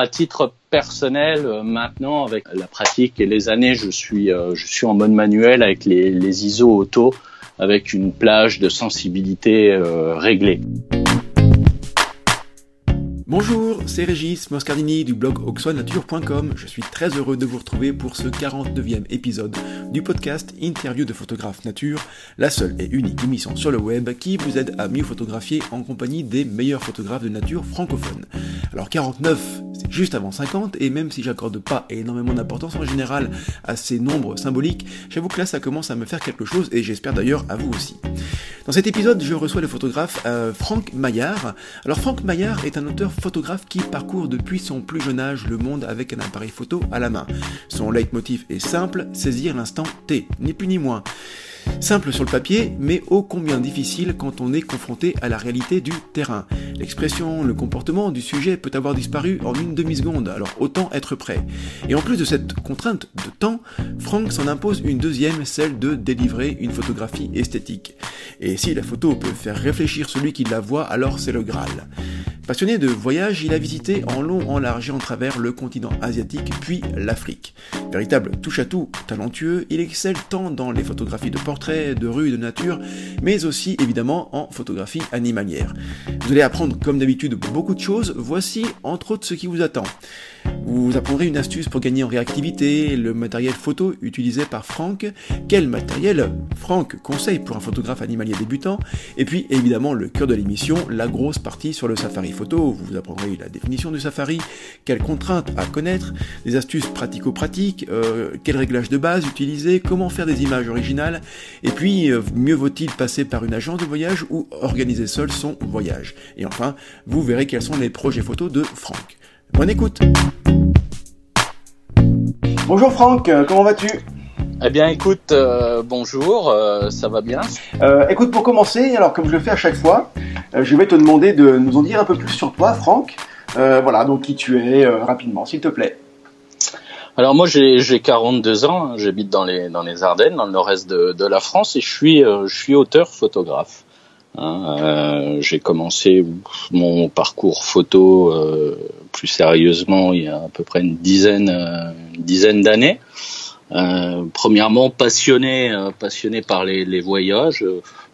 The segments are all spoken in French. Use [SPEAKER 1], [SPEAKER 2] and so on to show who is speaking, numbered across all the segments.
[SPEAKER 1] À titre personnel, euh, maintenant, avec la pratique et les années, je suis, euh, je suis en mode manuel avec les, les ISO auto, avec une plage de sensibilité euh, réglée.
[SPEAKER 2] Bonjour, c'est Régis Moscardini du blog auxoisnature.com. Je suis très heureux de vous retrouver pour ce 49e épisode du podcast Interview de photographe nature, la seule et unique émission sur le web qui vous aide à mieux photographier en compagnie des meilleurs photographes de nature francophones. Alors 49, c'est juste avant 50 et même si j'accorde pas énormément d'importance en général à ces nombres symboliques, j'avoue que là ça commence à me faire quelque chose et j'espère d'ailleurs à vous aussi. Dans cet épisode, je reçois le photographe euh, Franck Maillard. Alors Franck Maillard est un auteur photographe qui parcourt depuis son plus jeune âge le monde avec un appareil photo à la main. Son leitmotiv est simple, saisir l'instant T, ni plus ni moins. Simple sur le papier, mais ô combien difficile quand on est confronté à la réalité du terrain. L'expression, le comportement du sujet peut avoir disparu en une demi-seconde, alors autant être prêt. Et en plus de cette contrainte de temps, Frank s'en impose une deuxième, celle de délivrer une photographie esthétique. Et si la photo peut faire réfléchir celui qui la voit, alors c'est le Graal. Passionné de voyage, il a visité en long, en large et en travers le continent asiatique, puis l'Afrique. Véritable touche-à-tout talentueux, il excelle tant dans les photographies de de rues, de nature, mais aussi évidemment en photographie animalière. Vous allez apprendre comme d'habitude beaucoup de choses, voici entre autres ce qui vous attend. Vous apprendrez une astuce pour gagner en réactivité, le matériel photo utilisé par Franck, quel matériel Franck conseille pour un photographe animalier débutant, et puis évidemment le cœur de l'émission, la grosse partie sur le safari photo, vous apprendrez la définition du safari, quelles contraintes à connaître, des astuces pratico-pratiques, euh, quel réglage de base utiliser, comment faire des images originales, et puis euh, mieux vaut-il passer par une agence de voyage ou organiser seul son voyage? Et enfin, vous verrez quels sont les projets photos de Franck. Bonne écoute Bonjour Franck, euh, comment vas-tu?
[SPEAKER 1] Eh bien écoute, euh, bonjour, euh, ça va bien?
[SPEAKER 2] Écoute, pour commencer, alors comme je le fais à chaque fois, je vais te demander de nous en dire un peu plus sur toi, Franck. voilà, donc qui tu es rapidement, s'il te plaît.
[SPEAKER 1] Alors moi j'ai 42 ans, hein, j'habite dans les dans les Ardennes, dans le nord-est de, la France, et je suis je suis auteur photographe. Hein, euh, j'ai commencé mon parcours photo euh, plus sérieusement il y a à peu près une dizaine, euh, dizaine d'années. Euh, premièrement, passionné, passionné par les voyages.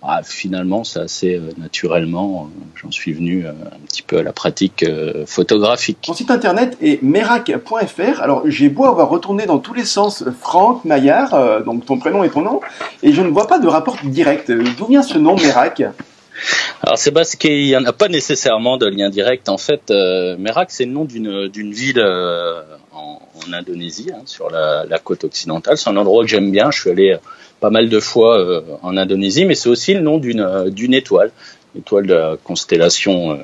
[SPEAKER 1] Ah, finalement, c'est assez naturellement, j'en suis venu un petit peu à la pratique photographique.
[SPEAKER 2] Ton site internet est merac.fr. Alors, j'ai beau avoir retourné dans tous les sens Franck Maillard, donc ton prénom et ton nom, et je ne vois pas de rapport direct. D'où vient ce nom Merak
[SPEAKER 1] alors c'est parce qu'il n'y en a pas nécessairement de lien direct. En fait, euh, Merak, c'est le nom d'une d'une ville euh, en, Indonésie, hein, sur la, côte occidentale. C'est un endroit que j'aime bien. Je suis allé pas mal de fois euh, en Indonésie, mais c'est aussi le nom d'une euh, étoile, étoile de la constellation euh,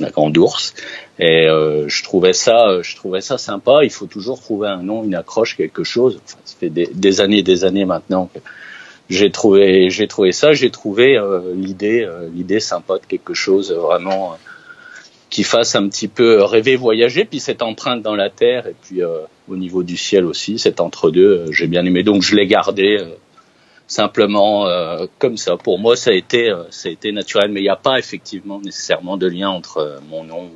[SPEAKER 1] la Grande Ourse. Et je trouvais ça, je trouvais ça sympa. Il faut toujours trouver un nom, une accroche, quelque chose. Enfin, ça fait des, années, des années maintenant que j'ai trouvé j'ai trouvé ça j'ai trouvé euh, l'idée euh, l'idée sympa de quelque chose vraiment euh, qui fasse un petit peu rêver voyager puis cette empreinte dans la terre et puis au niveau du ciel aussi cet entre deux j'ai bien aimé donc je l'ai gardé simplement comme ça pour moi ça a été ça a été naturel mais il n'y a pas effectivement nécessairement de lien entre mon nom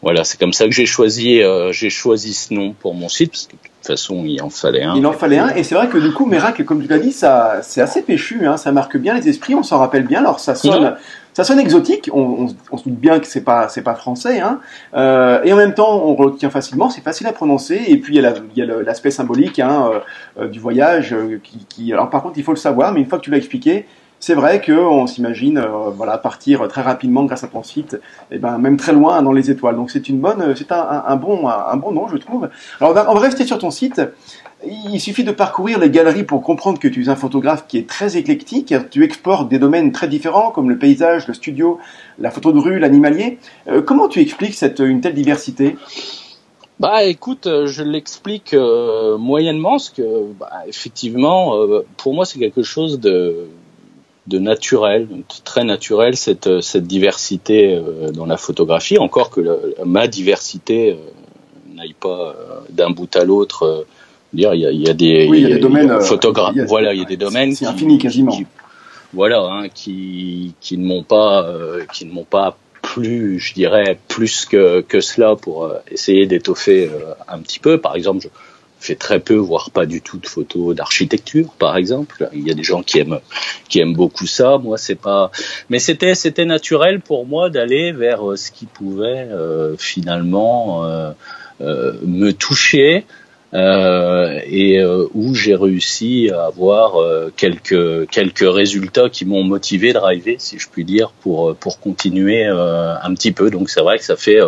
[SPEAKER 1] voilà c'est comme ça que j'ai choisi j'ai choisi ce nom pour mon site parce que toute façon, il en fallait un.
[SPEAKER 2] Il en fallait un, et c'est vrai que du coup, Merak, comme tu l'as dit, ça, c'est assez péchu, hein, ça marque bien les esprits, on s'en rappelle bien. Alors, ça sonne, ça sonne exotique. On, on, se doute bien que c'est pas, c'est pas français, hein. Euh, et en même temps, on retient facilement, c'est facile à prononcer. Et puis, il y a, l'aspect symbolique hein, euh, du voyage, euh, qui, qui, alors par contre, il faut le savoir, mais une fois que tu l'as expliqué, c'est vrai qu'on s'imagine euh, voilà partir très rapidement grâce à ton site, et ben même très loin dans les étoiles. Donc c'est une bonne, c'est un, bon un, bon nom je trouve. Alors on va, rester sur ton site. Il suffit de parcourir les galeries pour comprendre que tu es un photographe qui est très éclectique. Tu exportes des domaines très différents comme le paysage, le studio, la photo de rue, l'animalier. Euh, comment tu expliques cette une telle diversité?
[SPEAKER 1] Bah écoute, euh, je l'explique euh, moyennement, parce que bah, effectivement, euh, pour moi c'est quelque chose de de naturel, très naturel cette, euh, cette diversité euh, dans la photographie, encore que ma diversité euh, n'aille pas d'un bout à l'autre. dire il y a, il y a des,
[SPEAKER 2] oui, il y a des domaines
[SPEAKER 1] photographes. Voilà, il y a des domaines.
[SPEAKER 2] C'est infini quasiment.
[SPEAKER 1] voilà, hein, qui qui ne m'ont pas qui ne m'ont pas plus, je dirais, plus que, que cela pour essayer d'étoffer un petit peu. Par exemple, je, fais très peu, voire pas du tout de photos d'architecture, par exemple. Il y a des gens qui aiment qui aiment beaucoup ça. Moi, c'est pas. Mais c'était c'était naturel pour moi d'aller vers euh, ce qui pouvait euh, finalement euh, me toucher. et où j'ai réussi à avoir quelques quelques résultats qui m'ont motivé, drivé, si je puis dire, pour pour continuer un petit peu. Donc c'est vrai que ça fait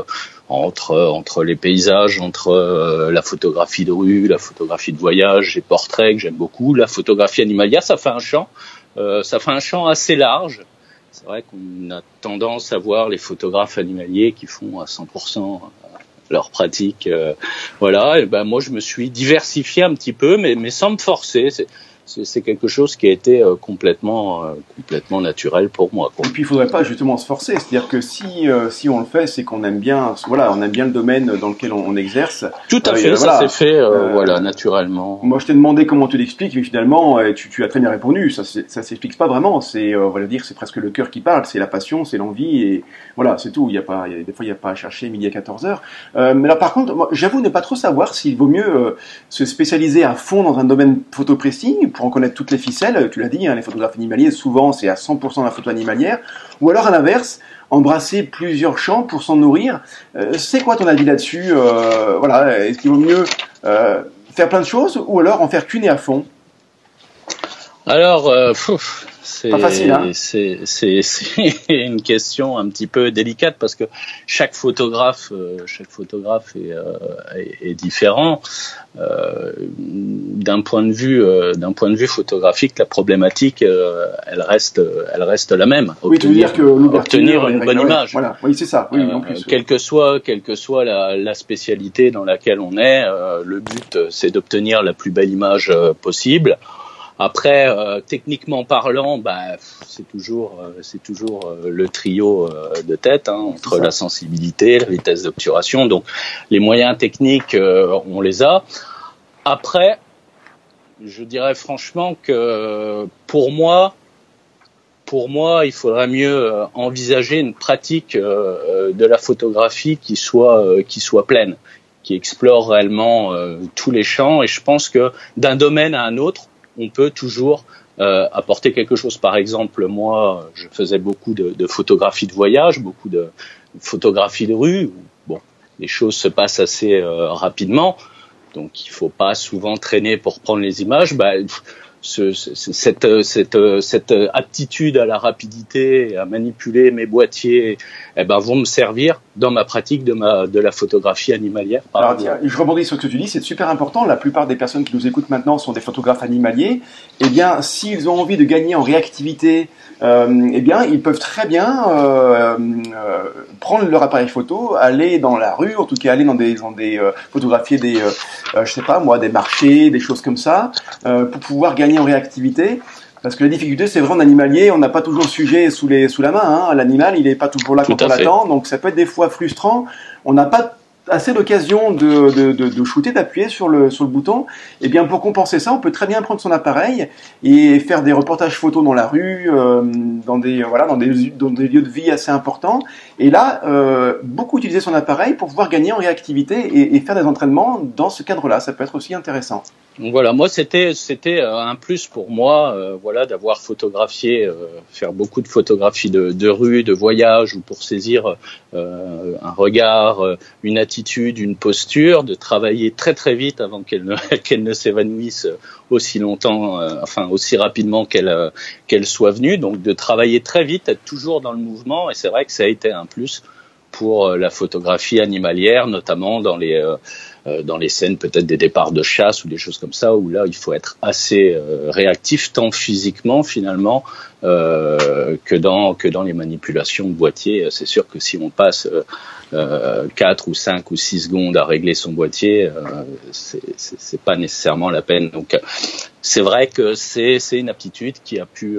[SPEAKER 1] entre entre les paysages, entre euh, la photographie de rue, la photographie de voyage, les portraits que j'aime beaucoup, la photographie animalière, ça fait un champ, euh, ça fait un champ assez large. C'est vrai qu'on a tendance à voir les photographes animaliers qui font à 100% leur pratique, euh, voilà. Et ben moi je me suis diversifié un petit peu, mais mais sans me forcer. C'est quelque chose qui a été euh, complètement, euh, complètement naturel pour moi.
[SPEAKER 2] Et puis il faudrait pas justement se forcer, c'est-à-dire que si, euh, si on le fait, c'est qu'on aime bien, voilà, on aime bien le domaine dans lequel on, exerce.
[SPEAKER 1] Tout à fait, ça s'est fait, voilà, naturellement.
[SPEAKER 2] Moi, je t'ai demandé comment tu l'expliques, mais finalement, tu, tu as très bien répondu. Ça, ça s'explique pas vraiment. C'est, on va dire, c'est presque le cœur qui parle, c'est la passion, c'est l'envie, et voilà, c'est tout. Il y a pas, des fois, il n'y a pas à chercher midi à 14 heures. mais là, par contre, j'avoue ne pas trop savoir s'il vaut mieux se spécialiser à fond dans un domaine photo pressing pour en connaître toutes les ficelles, tu l'as dit, hein, les photographes animaliers, souvent c'est à 100% la photo animalière, ou alors à l'inverse, embrasser plusieurs champs pour s'en nourrir. Euh, c'est quoi ton avis là-dessus euh, Voilà, est-ce qu'il vaut mieux euh, faire plein de choses ou alors en faire qu'une et à fond?
[SPEAKER 1] Alors, c'est hein c'est une question un petit peu délicate parce que chaque photographe, euh, chaque photographe est, euh, est, est différent. Euh, d'un point de vue, d'un point de vue photographique, la problématique, elle reste, elle reste la même.
[SPEAKER 2] oui, tu veux dire que
[SPEAKER 1] obtenir une bonne image.
[SPEAKER 2] Voilà, oui, c'est ça. Oui, plus.
[SPEAKER 1] Quelle que soit, quelle que soit la, la spécialité dans laquelle on est, le but, c'est d'obtenir la plus belle image possible. Après, euh, techniquement parlant, bah, c'est toujours, euh, c'est toujours euh, le trio de tête hein, entre la sensibilité, la vitesse d'obturation. Donc, les moyens techniques, on les a. Après, je dirais franchement que pour moi, pour moi, il faudrait mieux envisager une pratique de la photographie qui soit qui soit pleine, qui explore réellement tous les champs. Et je pense que d'un domaine à un autre, on peut toujours euh, apporter quelque chose. Par exemple, moi, je faisais beaucoup de, de photographie de voyage, beaucoup de photographie de rue. Bon, les choses se passent assez euh, rapidement, donc il faut pas souvent traîner pour prendre les images. Bah, ce, cette, cette, cette, aptitude à la rapidité, à manipuler mes boîtiers, eh ben, vont me servir dans ma pratique de, ma, de la photographie animalière.
[SPEAKER 2] Alors, tiens, je rebondis sur ce que tu dis, c'est super important. La plupart des personnes qui nous écoutent maintenant sont des photographes animaliers. Eh bien, s'ils ont envie de gagner en réactivité, euh, eh bien, ils peuvent très bien euh, euh, prendre leur appareil photo, aller dans la rue, en tout cas aller dans des, dans des euh, photographier des, euh, euh, je sais pas moi, des marchés, des choses comme ça, pour pouvoir gagner en réactivité. Parce que la difficulté, c'est vraiment en animalier, on n'a pas toujours le sujet sous, les, sous la main. Hein. L'animal, il n'est pas toujours là quand on l'attend, donc ça peut être des fois frustrant. On n'a pas assez d'occasion de, de, de, de shooter, d'appuyer sur le, sur le bouton, et eh bien pour compenser ça, on peut très bien prendre son appareil et faire des reportages photos dans la rue, euh, dans des voilà, dans des, dans des lieux de vie assez importants. Et là, euh, beaucoup utiliser son appareil pour pouvoir gagner en réactivité et, et faire des entraînements dans ce cadre-là. Ça peut être aussi intéressant.
[SPEAKER 1] Donc voilà, moi c'était c'était euh, un plus pour moi, euh, voilà, d'avoir photographié, euh, faire beaucoup de photographies de, de, rue, de voyage, ou pour saisir un regard, une attitude, une posture, de travailler très très vite avant qu'elle ne qu'elle ne s'évanouisse aussi longtemps, enfin aussi rapidement qu'elle qu'elle soit venue. Donc de travailler très vite, être toujours dans le mouvement, et c'est vrai que ça a été un plus pour la photographie animalière, notamment dans les dans les scènes peut-être des départs de chasse ou des choses comme ça, où là il faut être assez euh, réactif tant physiquement finalement euh, que dans que dans les manipulations de boîtier. C'est sûr que si on passe euh, 4 ou 5 ou 6 secondes à régler son boîtier, euh, c'est pas nécessairement la peine. Donc c'est vrai que c'est une aptitude qui a pu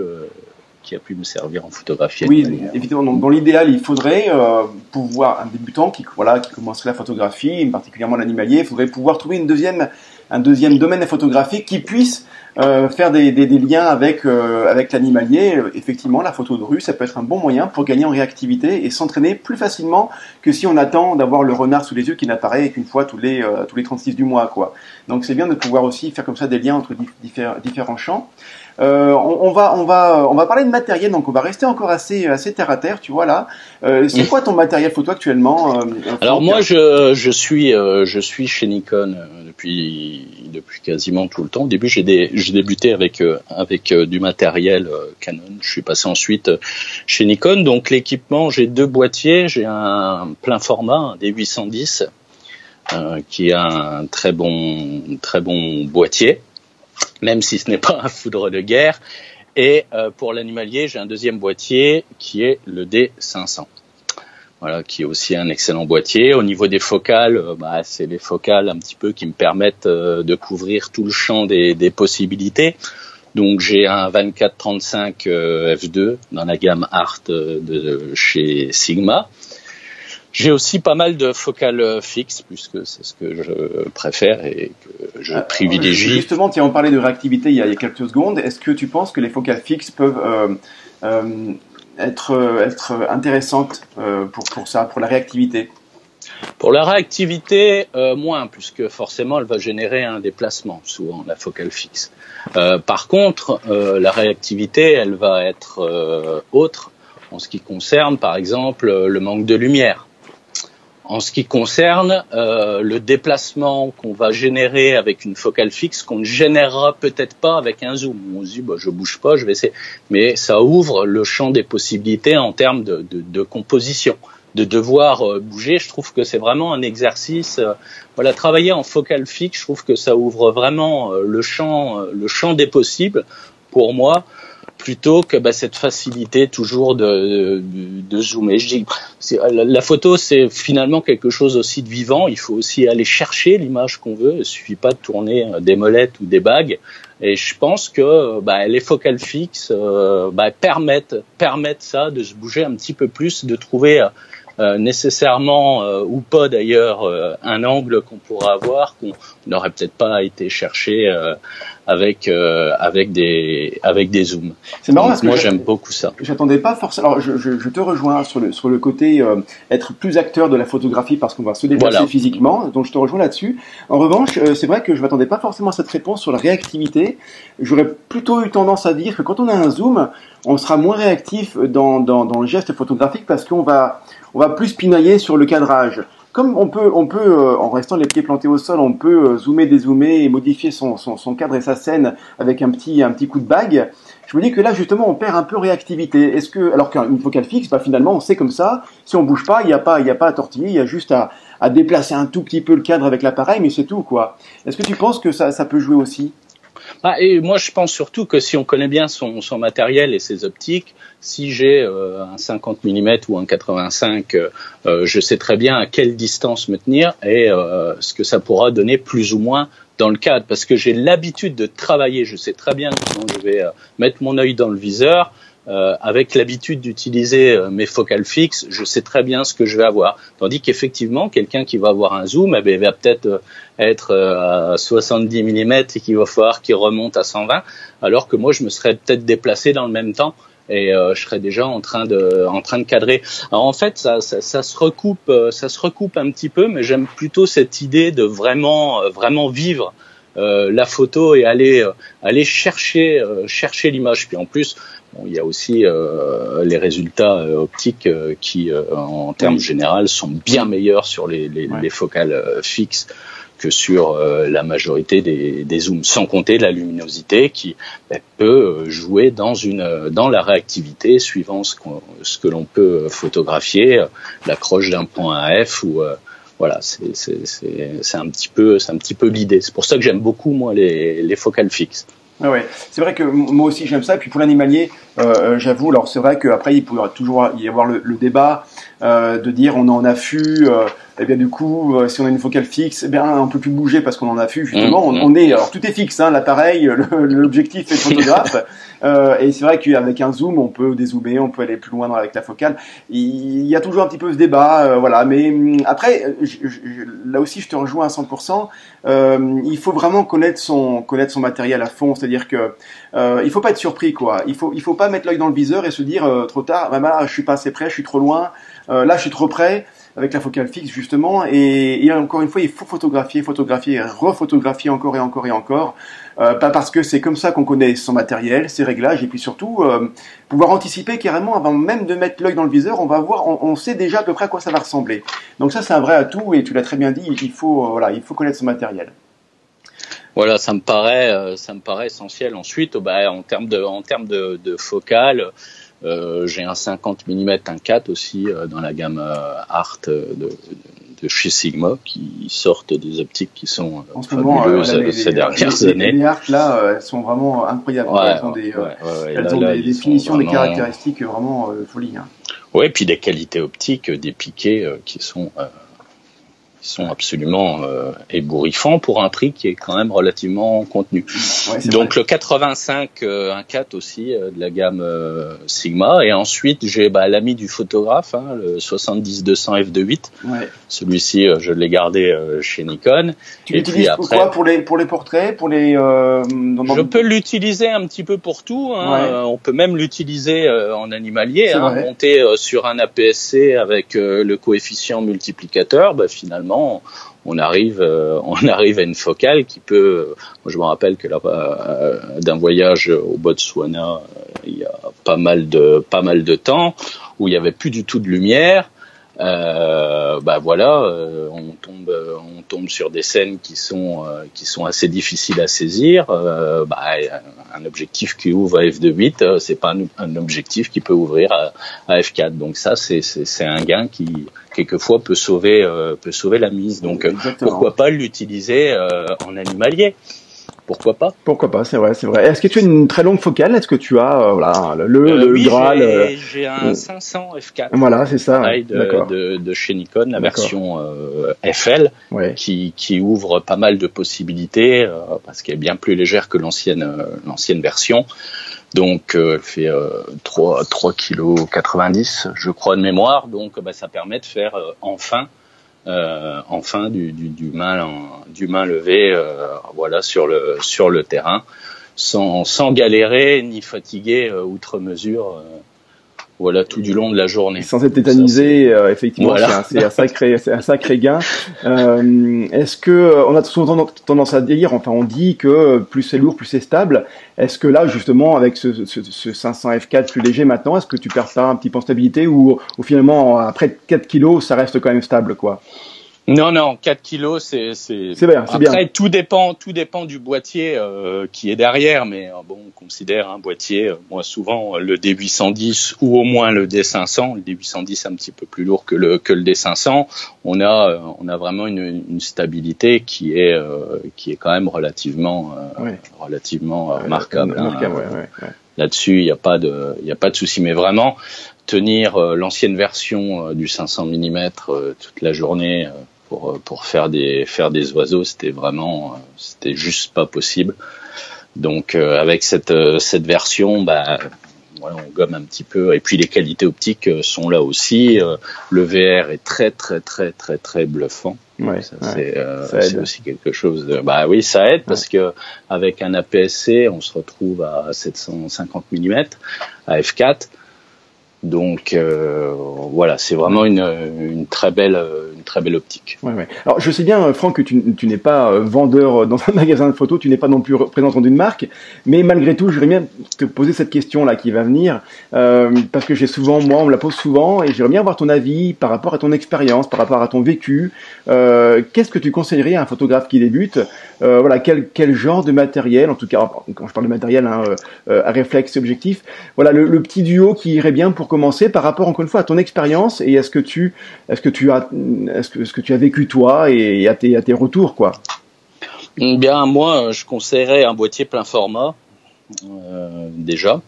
[SPEAKER 1] qui a pu me servir en photographie.
[SPEAKER 2] Oui, évidemment. Donc, dans l'idéal, il faudrait euh, pouvoir, un débutant qui, voilà, qui commencerait la photographie, particulièrement l'animalier, il faudrait pouvoir trouver une deuxième, un deuxième domaine photographique qui puisse euh, faire des, des, des, liens avec euh, avec l'animalier. Effectivement, la photo de rue, ça peut être un bon moyen pour gagner en réactivité et s'entraîner plus facilement que si on attend d'avoir le renard sous les yeux qui n'apparaît qu'une fois tous les tous les 36 du mois, quoi. Donc c'est bien de pouvoir aussi faire comme ça des liens entre différents champs. Euh, on, va, on, va, on va parler de matériel, donc on va rester encore assez, assez terre à terre, tu vois là. Euh, c'est quoi ton matériel photo actuellement
[SPEAKER 1] euh, Alors moi, je, je, suis, je suis chez Nikon depuis, depuis quasiment tout le temps. Au début, j'ai débuté avec, avec du matériel Canon. Je suis passé ensuite chez Nikon. Donc l'équipement, j'ai deux boîtiers. J'ai un plein format, un D810, qui a un très bon, très bon boîtier même si ce n'est pas un foudre de guerre. Et euh, pour l'animalier, j'ai un deuxième boîtier qui est le D500. Voilà, qui est aussi un excellent boîtier. Au niveau des focales, euh, bah, c'est les focales un petit peu qui me permettent euh, de couvrir tout le champ des, des possibilités. Donc j'ai un 24-35 f2 dans la gamme Art de chez Sigma. J'ai aussi pas mal de focales fixes, puisque c'est ce que je préfère et que je euh, privilégie.
[SPEAKER 2] Justement, tiens, on parlait de réactivité il y a, quelques secondes. Est-ce que tu penses que les focales fixes peuvent euh, euh, être, être intéressantes pour, pour ça, pour la réactivité?
[SPEAKER 1] Pour la réactivité, moins, puisque forcément elle va générer un déplacement, souvent la focale fixe. par contre, la réactivité, elle va être autre en ce qui concerne, par exemple, le manque de lumière. En ce qui concerne euh, le déplacement qu'on va générer avec une focale fixe, qu'on ne générera peut-être pas avec un zoom. On se dit, bah, je bouge pas, je vais essayer. Mais ça ouvre le champ des possibilités en termes de, de, de composition, de devoir euh, bouger. Je trouve que c'est vraiment un exercice. Euh, voilà, travailler en focale fixe, je trouve que ça ouvre vraiment euh, le champ, le champ des possibles pour moi plutôt que bah, cette facilité toujours de, de, zoomer. Je dis, la photo, c'est finalement quelque chose aussi de vivant. Il faut aussi aller chercher l'image qu'on veut. Il suffit pas de tourner euh, des molettes ou des bagues. Et je pense que bah, les focales fixes euh, bah, permettent permettent ça, de se bouger un petit peu plus, de trouver euh, euh, nécessairement euh, ou pas d'ailleurs euh, un angle qu'on pourra avoir qu'on n'aurait peut-être pas été chercher avec avec des avec des zooms. C'est marrant parce que moi j'aime beaucoup ça.
[SPEAKER 2] J'attendais pas forcément. Alors je, je, je, te rejoins sur le sur le côté être plus acteur de la photographie parce qu'on va se déplacer physiquement. Donc je te rejoins là-dessus. En revanche, c'est vrai que je m'attendais pas forcément à cette réponse sur la réactivité. J'aurais plutôt eu tendance à dire que quand on a un zoom, on sera moins réactif dans dans, dans le geste photographique parce qu'on va on va plus pinailler sur le cadrage. Comme on peut, on peut euh, en restant les pieds plantés au sol, on peut euh, zoomer, dézoomer et modifier son, son, cadre et sa scène avec un petit, un petit coup de bague. Je me dis que là, justement, on perd un peu réactivité. Est-ce que, alors qu'une focale fixe, bah, finalement, on sait comme ça, si on bouge pas, il n'y a pas, il a pas à tortiller, il y a juste à, à déplacer un tout petit peu le cadre avec l'appareil, mais c'est tout, quoi. Est-ce que tu penses que ça, ça peut jouer aussi?
[SPEAKER 1] Ah, et moi, je pense surtout que si on connaît bien son, matériel et ses optiques, si j'ai euh, un 50 mm ou un 85, euh, euh, je sais très bien à quelle distance me tenir et ce que ça pourra donner plus ou moins dans le cadre, parce que j'ai l'habitude de travailler, je sais très bien comment je vais mettre mon œil dans le viseur, euh, avec l'habitude d'utiliser euh, mes focales fixes, je sais très bien ce que je vais avoir. Tandis qu'effectivement, quelqu'un qui va avoir un zoom, eh bien, va peut-être euh, être à 70 mm et qu'il va falloir qu'il remonte à 120, alors que moi, je me serais peut-être déplacé dans le même temps et je serais déjà en train de en train de cadrer. Alors en fait, ça, ça, ça se recoupe, ça se recoupe un petit peu, mais j'aime plutôt cette idée de vraiment vraiment vivre euh, la photo et aller aller chercher chercher l'image. Puis en plus, il y a aussi euh, les résultats euh, optiques euh, qui, en termes généraux, sont bien meilleurs sur les, focales fixes que sur la majorité des, zooms, sans compter la luminosité qui ben, peut jouer dans une dans la réactivité suivant ce, ce que l'on peut photographier, l'accroche d'un point à F ou voilà, c'est un petit peu c'est un petit peu l'idée. C'est pour ça que j'aime beaucoup moi les, les focales fixes.
[SPEAKER 2] Ah ouais, c'est vrai que moi aussi j'aime ça. Et puis pour l'animalier, J'avoue, alors c'est vrai qu'après il pourra toujours y avoir le, débat de dire on en affût et eh bien du coup, euh, si on a une focale fixe, eh bien on peut plus bouger parce qu'on en a vu justement. Mmh, on, est, alors tout est fixe, hein, l'appareil, l'objectif est photographe. euh, et c'est vrai qu'avec un zoom, on peut dézoomer, on peut aller plus loin avec la focale. Il y a toujours un petit peu ce débat, euh, voilà. Mais hum, après, là aussi, je te rejoins à 100%. Euh, il faut vraiment connaître son connaître son matériel à fond, c'est-à-dire que euh, il faut pas être surpris, quoi. Il faut il faut pas mettre l'œil dans le viseur et se dire euh, trop tard, bah, bah, je suis pas assez près, je suis trop loin. là, je suis trop près avec la focale fixe justement. Et, encore une fois, il faut photographier, photographier, refotographier encore et encore et encore. Euh, pas parce que c'est comme ça qu'on connaît son matériel, ses réglages, et puis surtout euh, pouvoir anticiper carrément avant même de mettre l'œil dans le viseur, on va voir, on, sait déjà à peu près à quoi ça va ressembler. Donc ça, c'est un vrai atout, et tu l'as très bien dit, il faut, euh, voilà, il faut connaître son matériel.
[SPEAKER 1] Voilà, ça me paraît, ça me paraît essentiel. Ensuite, bah, en termes de, en termes de, de focale. Euh, j'ai un 50 mm, un 4 aussi euh, dans la gamme euh, Art de, de, chez Sigma qui sortent des optiques qui sont fabuleuses ces dernières années.
[SPEAKER 2] Les Art là, elles sont vraiment incroyables. elles ont des, elles ont des définitions, des caractéristiques vraiment folies. Hein.
[SPEAKER 1] Oui, puis des qualités optiques, des piquets qui sont sont absolument euh, ébouriffants pour un prix qui est quand même relativement contenu. Donc le 85 euh, 1.4 aussi euh, de la gamme euh, Sigma et ensuite j'ai bah, l'ami du photographe hein, le 70-200 f2.8. Ouais. Celui-ci je l'ai gardé chez Nikon.
[SPEAKER 2] Tu l'utilises pour quoi? Pour les pour les portraits pour les
[SPEAKER 1] Je peux l'utiliser un petit peu pour tout. Hein. On peut même l'utiliser en animalier, hein, monter sur un APS-C avec le coefficient multiplicateur. Bah, finalement on arrive, euh, on arrive à une focale qui peut. Je me rappelle que là, euh, d'un voyage au Botswana, euh, il y a pas mal de pas mal de temps où il y avait plus du tout de lumière. Euh, bah voilà, on tombe, on tombe sur des scènes qui sont qui sont assez difficiles à saisir. bah, un objectif qui ouvre à f2.8, c'est pas un, objectif qui peut ouvrir à, à f4. Donc ça, c'est c'est un gain qui quelquefois peut sauver euh, peut sauver la mise. Donc euh, pourquoi pas l'utiliser euh, en animalier pourquoi pas?
[SPEAKER 2] Pourquoi pas, c'est vrai, c'est vrai. Est-ce que tu as une très longue focale? Est-ce que tu as voilà, le, le
[SPEAKER 1] oui, Graal J'ai un 500 f4.
[SPEAKER 2] Voilà, c'est ça.
[SPEAKER 1] De, de, de, chez Nikon, la version FL, qui, qui ouvre pas mal de possibilités parce qu'elle est bien plus légère que l'ancienne l'ancienne version. Donc euh, elle fait euh, 3 3 kg 90 je crois de mémoire donc bah, ça permet de faire euh, enfin euh, enfin du, du, du main du main levé euh, voilà sur le sur le terrain sans sans galérer ni fatiguer outre mesure voilà tout du long de la journée.
[SPEAKER 2] Sans être tétanisé, euh, effectivement, c'est un, sacré, c'est un sacré gain. Euh, Est-ce que euh, on a souvent tendance à dire, enfin, on dit que plus c'est lourd, plus c'est stable. Est-ce que là, justement, avec ce, ce, ce 500 F4 plus léger maintenant, est-ce que tu perds pas un petit peu en stabilité ou, ou finalement après 4 kilos, ça reste quand même stable, quoi?
[SPEAKER 1] Non, non, 4 kilos, c'est c'est.
[SPEAKER 2] bien.
[SPEAKER 1] Après, tout dépend, tout dépend du boîtier euh, qui est derrière, mais euh, bon, on considère un boîtier, euh, moi souvent le D810 ou au moins le D500. Le D810 un petit peu plus lourd que le que le D500. On a on a vraiment une, une stabilité qui est qui est quand même relativement relativement remarquable. Hein. Là-dessus, il n'y a pas de il y a pas de souci, mais vraiment tenir l'ancienne version du 500 mm toute la journée pour euh, pour faire des faire des oiseaux, c'était vraiment euh, c'était juste pas possible. Donc euh, avec cette cette version, bah voilà, on gomme un petit peu. Et puis les qualités optiques sont là aussi. le VR est très très très très très bluffant. Ouais, ça, c'est aussi quelque chose de. Bah oui, ça aide parce que avec un APS-C, on se retrouve à 750 mm à f4. Donc euh, voilà, c'est vraiment une, une, très belle une très belle optique.
[SPEAKER 2] Ouais, ouais. Alors je sais bien, Franck, que tu, tu n'es pas euh, vendeur dans un magasin de photos, tu n'es pas non plus représentant d'une marque, mais malgré tout, j'aimerais bien te poser cette question là qui va venir, euh, parce que j'ai souvent, moi, on me la pose souvent, et j'aimerais bien avoir ton avis par rapport à ton expérience, par rapport à ton vécu. Euh, Qu'est-ce que tu conseillerais à un photographe qui débute euh, Voilà, quel, quel genre de matériel, en tout cas quand je parle de matériel, hein, euh, à réflexe objectif, voilà le, le petit duo qui irait bien pour commencer par rapport encore une fois à ton expérience et à ce que tu est-ce que tu as est-ce que, ce que tu as vécu toi et à tes, à tes retours quoi.
[SPEAKER 1] Bien moi je conseillerais un boîtier plein format euh, déjà.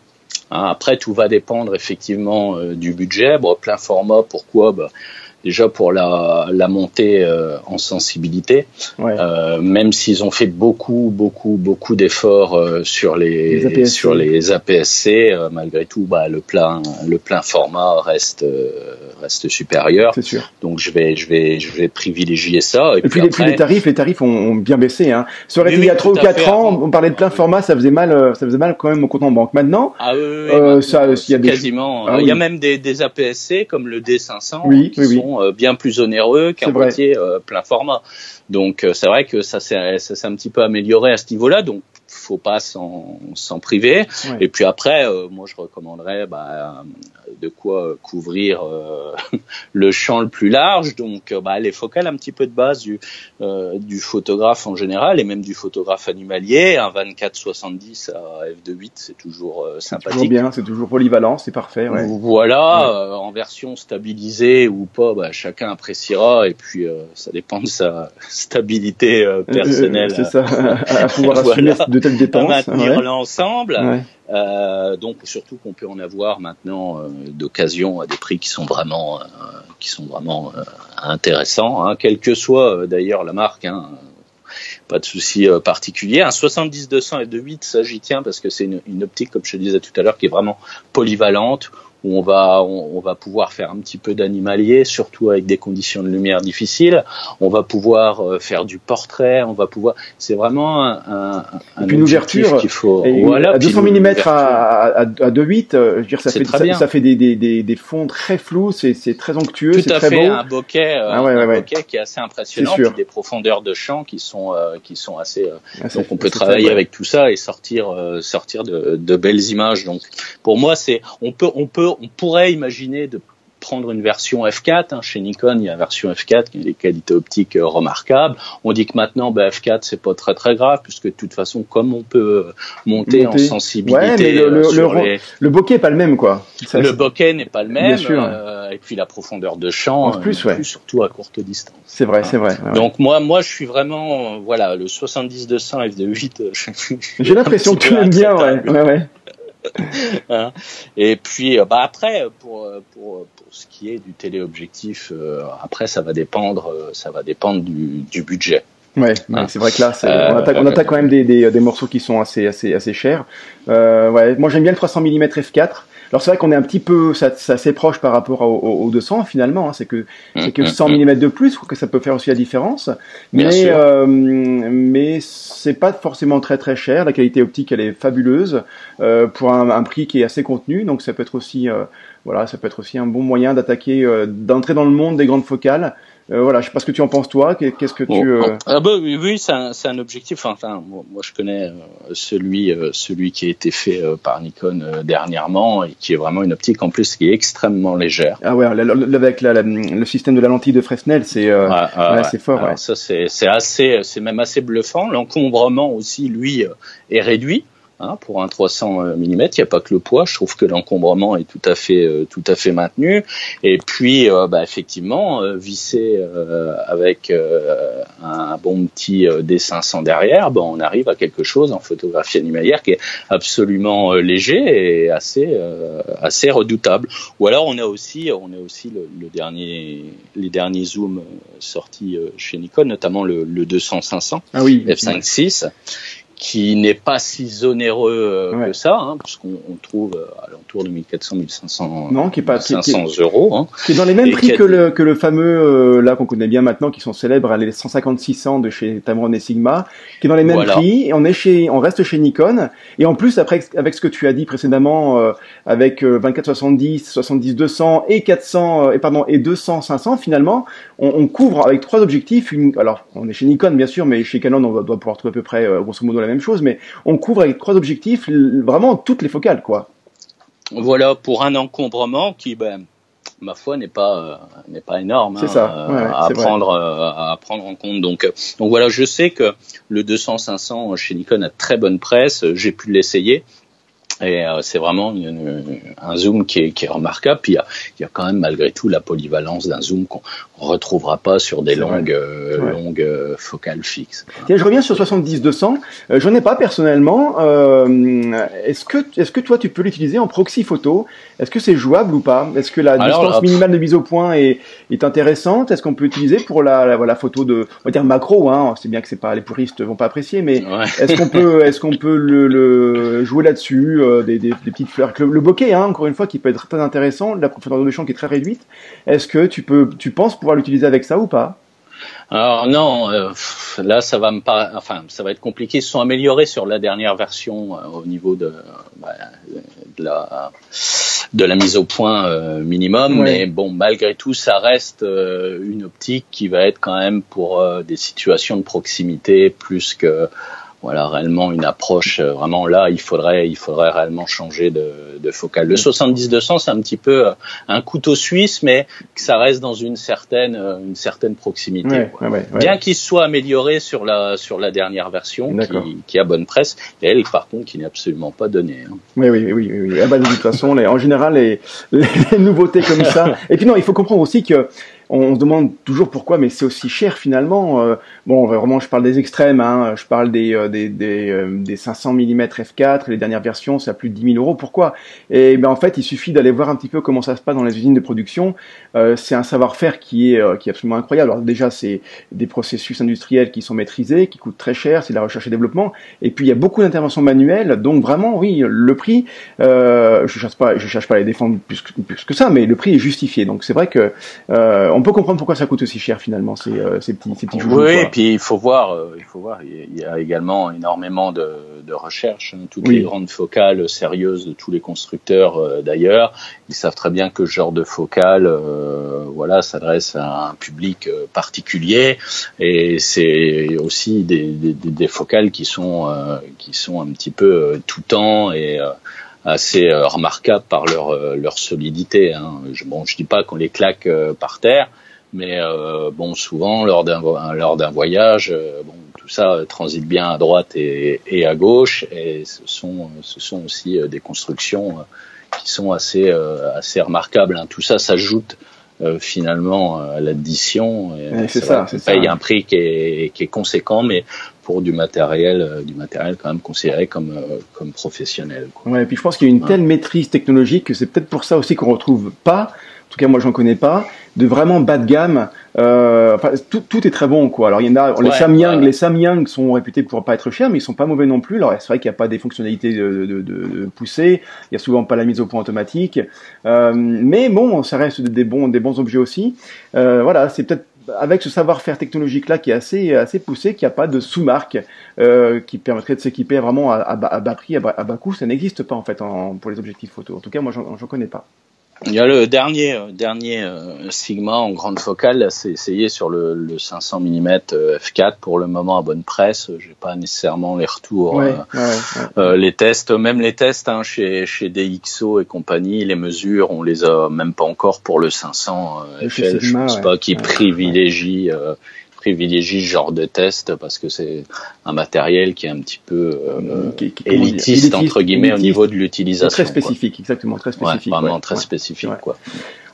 [SPEAKER 1] Hein, après, tout va dépendre effectivement du budget. Plein format, pourquoi? Bah, déjà pour la, la montée euh, en sensibilité, euh, même s'ils ont fait beaucoup, beaucoup, beaucoup d'efforts euh, sur les, les sur les APS-C, malgré tout, bah, le plein, le plein format reste reste supérieur.
[SPEAKER 2] C'est sûr.
[SPEAKER 1] Donc je vais, je vais, je vais privilégier ça.
[SPEAKER 2] Et, puis, les, tarifs, les tarifs ont, bien baissé. Hein. Ça aurait été il y a 3 ou 4 ans, on parlait de plein format, ça faisait mal, ça faisait mal quand même au compte en banque. Maintenant,
[SPEAKER 1] ah, oui, ça, il y a des... quasiment, ah il y a même des, des APS-C comme le D500
[SPEAKER 2] oui,
[SPEAKER 1] qui sont euh, bien plus onéreux qu'un boîtier euh, plein format. Donc euh, c'est vrai que ça s'est un petit peu amélioré à ce niveau-là. Donc faut pas s'en priver. Et puis après, euh, moi je recommanderais bah, de quoi couvrir euh, le champ le plus large. Donc euh, bah, les focales un petit peu de base du, du photographe en général et même du photographe animalier. Un 24-70 à f2.8 c'est toujours sympathique.
[SPEAKER 2] Toujours bien, c'est toujours polyvalent, c'est parfait.
[SPEAKER 1] Voilà, en version stabilisée ou pas, bah, chacun appréciera et puis ça dépend de sa stabilité personnelle.
[SPEAKER 2] c'est ça, à, pouvoir assumer de telles dépenses.
[SPEAKER 1] maintenir l'ensemble. Euh, donc surtout qu'on peut en avoir maintenant euh, d'occasion à des prix qui sont vraiment, euh, qui sont vraiment euh, intéressants, hein, quelle que soit d'ailleurs la marque. Hein, pas de souci particulier. Un 70-200 f2.8, ça j'y tiens parce que c'est une, une, optique, comme je te disais tout à l'heure, qui est vraiment polyvalente, où on va on, va pouvoir faire un petit peu d'animalier, surtout avec des conditions de lumière difficiles. On va pouvoir euh, faire du portrait, on va pouvoir. C'est vraiment un,
[SPEAKER 2] un, une ouverture qu'il faut. voilà, à 200 mm à, à, à 2.8, euh, je veux dire ça fait ça, ça, fait des, des, des, des, fonds très flous, c'est c'est très onctueux, c'est très
[SPEAKER 1] fait,
[SPEAKER 2] beau.
[SPEAKER 1] Un bokeh, euh, ah un bokeh qui est assez impressionnant, puis des profondeurs de champ qui sont qui sont assez. Ah, donc on peut travailler avec tout ça et sortir sortir de, de belles images. Donc pour moi c'est on peut on peut on pourrait imaginer de prendre une version F4. Hein. Chez Nikon, il y a une version F4 qui a des qualités optiques euh, remarquables. On dit que maintenant, bah, F4, c'est pas très très grave, puisque de toute façon, comme on peut euh, monter, en sensibilité,
[SPEAKER 2] le, euh, le, bokeh n'est pas le même, quoi.
[SPEAKER 1] le bokeh n'est pas le même. et puis la profondeur de champ, en plus, surtout à courte distance.
[SPEAKER 2] C'est vrai, c'est vrai.
[SPEAKER 1] Donc moi, moi, je suis vraiment, voilà, le 70-200 f2.8.
[SPEAKER 2] J'ai l'impression que tu l'aimes bien, ouais. ouais, ouais.
[SPEAKER 1] Hein. et puis euh, bah après pour, pour, pour ce qui est du téléobjectif euh, après ça va dépendre euh, ça va dépendre du, du budget
[SPEAKER 2] Ouais, hein. c'est vrai que là, on, attaque, on attaque quand même des, des, des, morceaux qui sont assez, assez, assez chers. Euh, ouais, moi j'aime bien le 300 mm f4. Alors c'est vrai qu'on est un petit peu, ça, ça assez proche par rapport au, au, 200 finalement. Hein, c'est que c'est que 100 mm de plus, que ça peut faire aussi la différence. Mais euh, mais c'est pas forcément très très cher. La qualité optique elle est fabuleuse euh, pour un, un, prix qui est assez contenu. Donc ça peut être aussi euh, voilà, ça peut être aussi un bon moyen d'attaquer, euh, d'entrer dans le monde des grandes focales euh, voilà, je sais pas ce que tu en penses toi. Qu'est-ce que tu euh,
[SPEAKER 1] ah bah, oui, c'est un, un, objectif. Enfin, moi, je connais euh, celui celui qui a été fait par Nikon dernièrement et qui est vraiment une optique en plus qui est extrêmement légère.
[SPEAKER 2] Ah ouais, avec la, le système de la lentille de Fresnel, c'est c'est fort.
[SPEAKER 1] ouais. Ça c'est assez, c'est même assez bluffant. L'encombrement aussi, lui, est réduit. Hein, pour un 300 mm, il n'y a pas que le poids. Je trouve que l'encombrement est tout à fait, euh, tout à fait maintenu. Et puis, euh, bah, effectivement, euh, visser avec un bon petit D500 derrière, bah, on arrive à quelque chose en photographie animalière qui est absolument léger et assez, assez redoutable. Ou alors, on a aussi, on a aussi le, le dernier, les derniers zooms sortis chez Nikon, notamment le, le 200-500
[SPEAKER 2] ah oui,
[SPEAKER 1] f5.6 qui n'est pas si onéreux euh, que ça, hein, puisqu'on on trouve euh, à l'entour de 1400, 1500,
[SPEAKER 2] non, qui est pas,
[SPEAKER 1] 500 euros. Hein,
[SPEAKER 2] qui est dans les mêmes prix que le, que le fameux, euh, là qu'on connaît bien maintenant, qui sont célèbres, les 156 de chez Tamron et Sigma, qui est dans les mêmes prix. Et on est chez, on reste chez Nikon. Et en plus, après, avec ce que tu as dit précédemment, euh, avec 24 70, 70 200 et 400, et pardon, et 200 500, finalement, on, on couvre avec trois objectifs. Une, alors, on est chez Nikon bien sûr, mais chez Canon, on doit, pouvoir trouver à peu près, grosso modo, la même chose, mais on couvre avec trois objectifs vraiment toutes les focales, quoi.
[SPEAKER 1] Voilà pour un encombrement qui, ben, ma foi, n'est pas euh, n'est pas énorme
[SPEAKER 2] hein, ça.
[SPEAKER 1] à prendre euh, à prendre en compte. Donc euh, donc voilà, je sais que le 200-500 chez Nikon a très bonne presse. J'ai pu l'essayer. Et euh, c'est vraiment un zoom qui est, qui est remarquable. Puis il y a, y a quand même malgré tout la polyvalence d'un zoom qu'on retrouvera pas sur des longues, euh, longues euh, focales fixes.
[SPEAKER 2] Tiens, je reviens sur 70-200. Euh, J'en ai pas personnellement. est-ce que, est-ce que toi tu peux l'utiliser en proxy photo? Est-ce que c'est jouable ou pas? Est-ce que la distance minimale de mise au point est, est intéressante? Est-ce qu'on peut utiliser pour la, la, photo de, on va dire macro hein? C'est bien que c'est pas les puristes vont pas apprécier, mais est-ce qu'on peut, est-ce qu'on peut le, le jouer là-dessus euh, des, des, des, petites fleurs. Le, le bokeh, hein, encore une fois, qui peut être très intéressant, la profondeur de champ qui est très réduite. Est-ce que tu peux, tu penses pouvoir l'utiliser avec ça ou pas?
[SPEAKER 1] Alors non, euh, là ça va me pas, enfin ça va être compliqué. Ils se sont améliorés sur la dernière version euh, au niveau de, bah, de, la de la mise au point euh, minimum, mais bon malgré tout ça reste une optique qui va être quand même pour des situations de proximité plus que voilà réellement une approche euh, vraiment là il faudrait il faudrait réellement changer de, de focale. Le 70 200 c'est un petit peu euh, un couteau suisse mais que ça reste dans une certaine euh, une certaine proximité bien qu'il soit amélioré sur la sur la dernière version qui, qui, a bonne presse et elle par contre qui n'est absolument pas donnée hein.
[SPEAKER 2] oui oui oui oui, ah bah, de toute façon les, en général les, les nouveautés comme ça. Et puis non il faut comprendre aussi que on se demande toujours pourquoi, mais c'est aussi cher finalement. Euh, bon, vraiment, je parle des extrêmes, hein, je parle des, euh, des, des, euh, des, 500 mm f4, les dernières versions, c'est à plus de 10 000 euros. Pourquoi? Et ben en fait, il suffit d'aller voir un petit peu comment ça se passe dans les usines de production. c'est un savoir-faire qui est, qui est absolument incroyable. Alors déjà, c'est des processus industriels qui sont maîtrisés, qui coûtent très cher, c'est de la recherche et développement. Et puis il y a beaucoup d'interventions manuelles, donc vraiment, oui, le prix, je cherche cherche pas à les défendre plus que, ça, mais le prix est justifié. Donc c'est vrai que peut comprendre pourquoi ça coûte aussi cher finalement ces, euh, ces petits, ces petits
[SPEAKER 1] joujoux. Oui, et puis il faut voir, euh, il faut voir, il y a également énormément de, de recherches. Hein. toutes les grandes focales sérieuses de tous les constructeurs euh, d'ailleurs, ils savent très bien que ce genre de focale, voilà, s'adresse à un public particulier, et c'est aussi des, des, des, focales qui sont qui sont un petit peu tout temps et assez euh, remarquables par leur, euh, leur solidité. Hein. Je, bon, je dis pas qu'on les claque euh, par terre, mais bon, souvent lors d'un lors d'un voyage, bon, tout ça transite bien à droite et, et, à gauche, et ce sont ce sont aussi des constructions qui sont assez assez remarquables. Hein. Tout ça s'ajoute finalement à l'addition.
[SPEAKER 2] c'est ça, ça,
[SPEAKER 1] paye un prix qui est, qui est conséquent, mais pour du matériel, euh, du matériel quand même considéré comme euh, comme professionnel.
[SPEAKER 2] Quoi. Ouais, et puis je pense qu'il y a une telle maîtrise technologique que c'est peut-être pour ça aussi qu'on retrouve pas, en tout cas moi j'en connais pas, de vraiment bas de gamme. Euh, enfin, tout, tout, est très bon quoi. Alors il y en a les Samyang, les Samyang sont réputés pour pas être chers, mais ils sont pas mauvais non plus. Alors c'est vrai qu'il n'y a pas des fonctionnalités de, de, de, poussées, il y a souvent pas la mise au point automatique, euh, mais bon, ça reste des bons des bons objets aussi. Euh, voilà, c'est peut-être avec ce savoir-faire technologique-là qui est assez, assez poussé, qu'il n'y a pas de sous-marque euh, qui permettrait de s'équiper vraiment à, bas, prix, à bas, coût, ça n'existe pas en fait pour les objectifs photo. En tout cas, moi, j'en connais pas.
[SPEAKER 1] Il y a le dernier euh, dernier euh, Sigma en grande focale, c'est essayé sur le, le 500 mm f4 pour le moment à bonne presse. J'ai pas nécessairement les retours, euh, les tests, même les tests hein, chez chez DxO et compagnie, les mesures, on les a même pas encore pour le 500 FL. je pense pas qu'ils privilégient privilégie ce genre de test parce que c'est un matériel qui est un petit peu euh, élitiste, entre guillemets au niveau de l'utilisation.
[SPEAKER 2] Très spécifique, exactement, très spécifique.
[SPEAKER 1] vraiment très spécifique, quoi.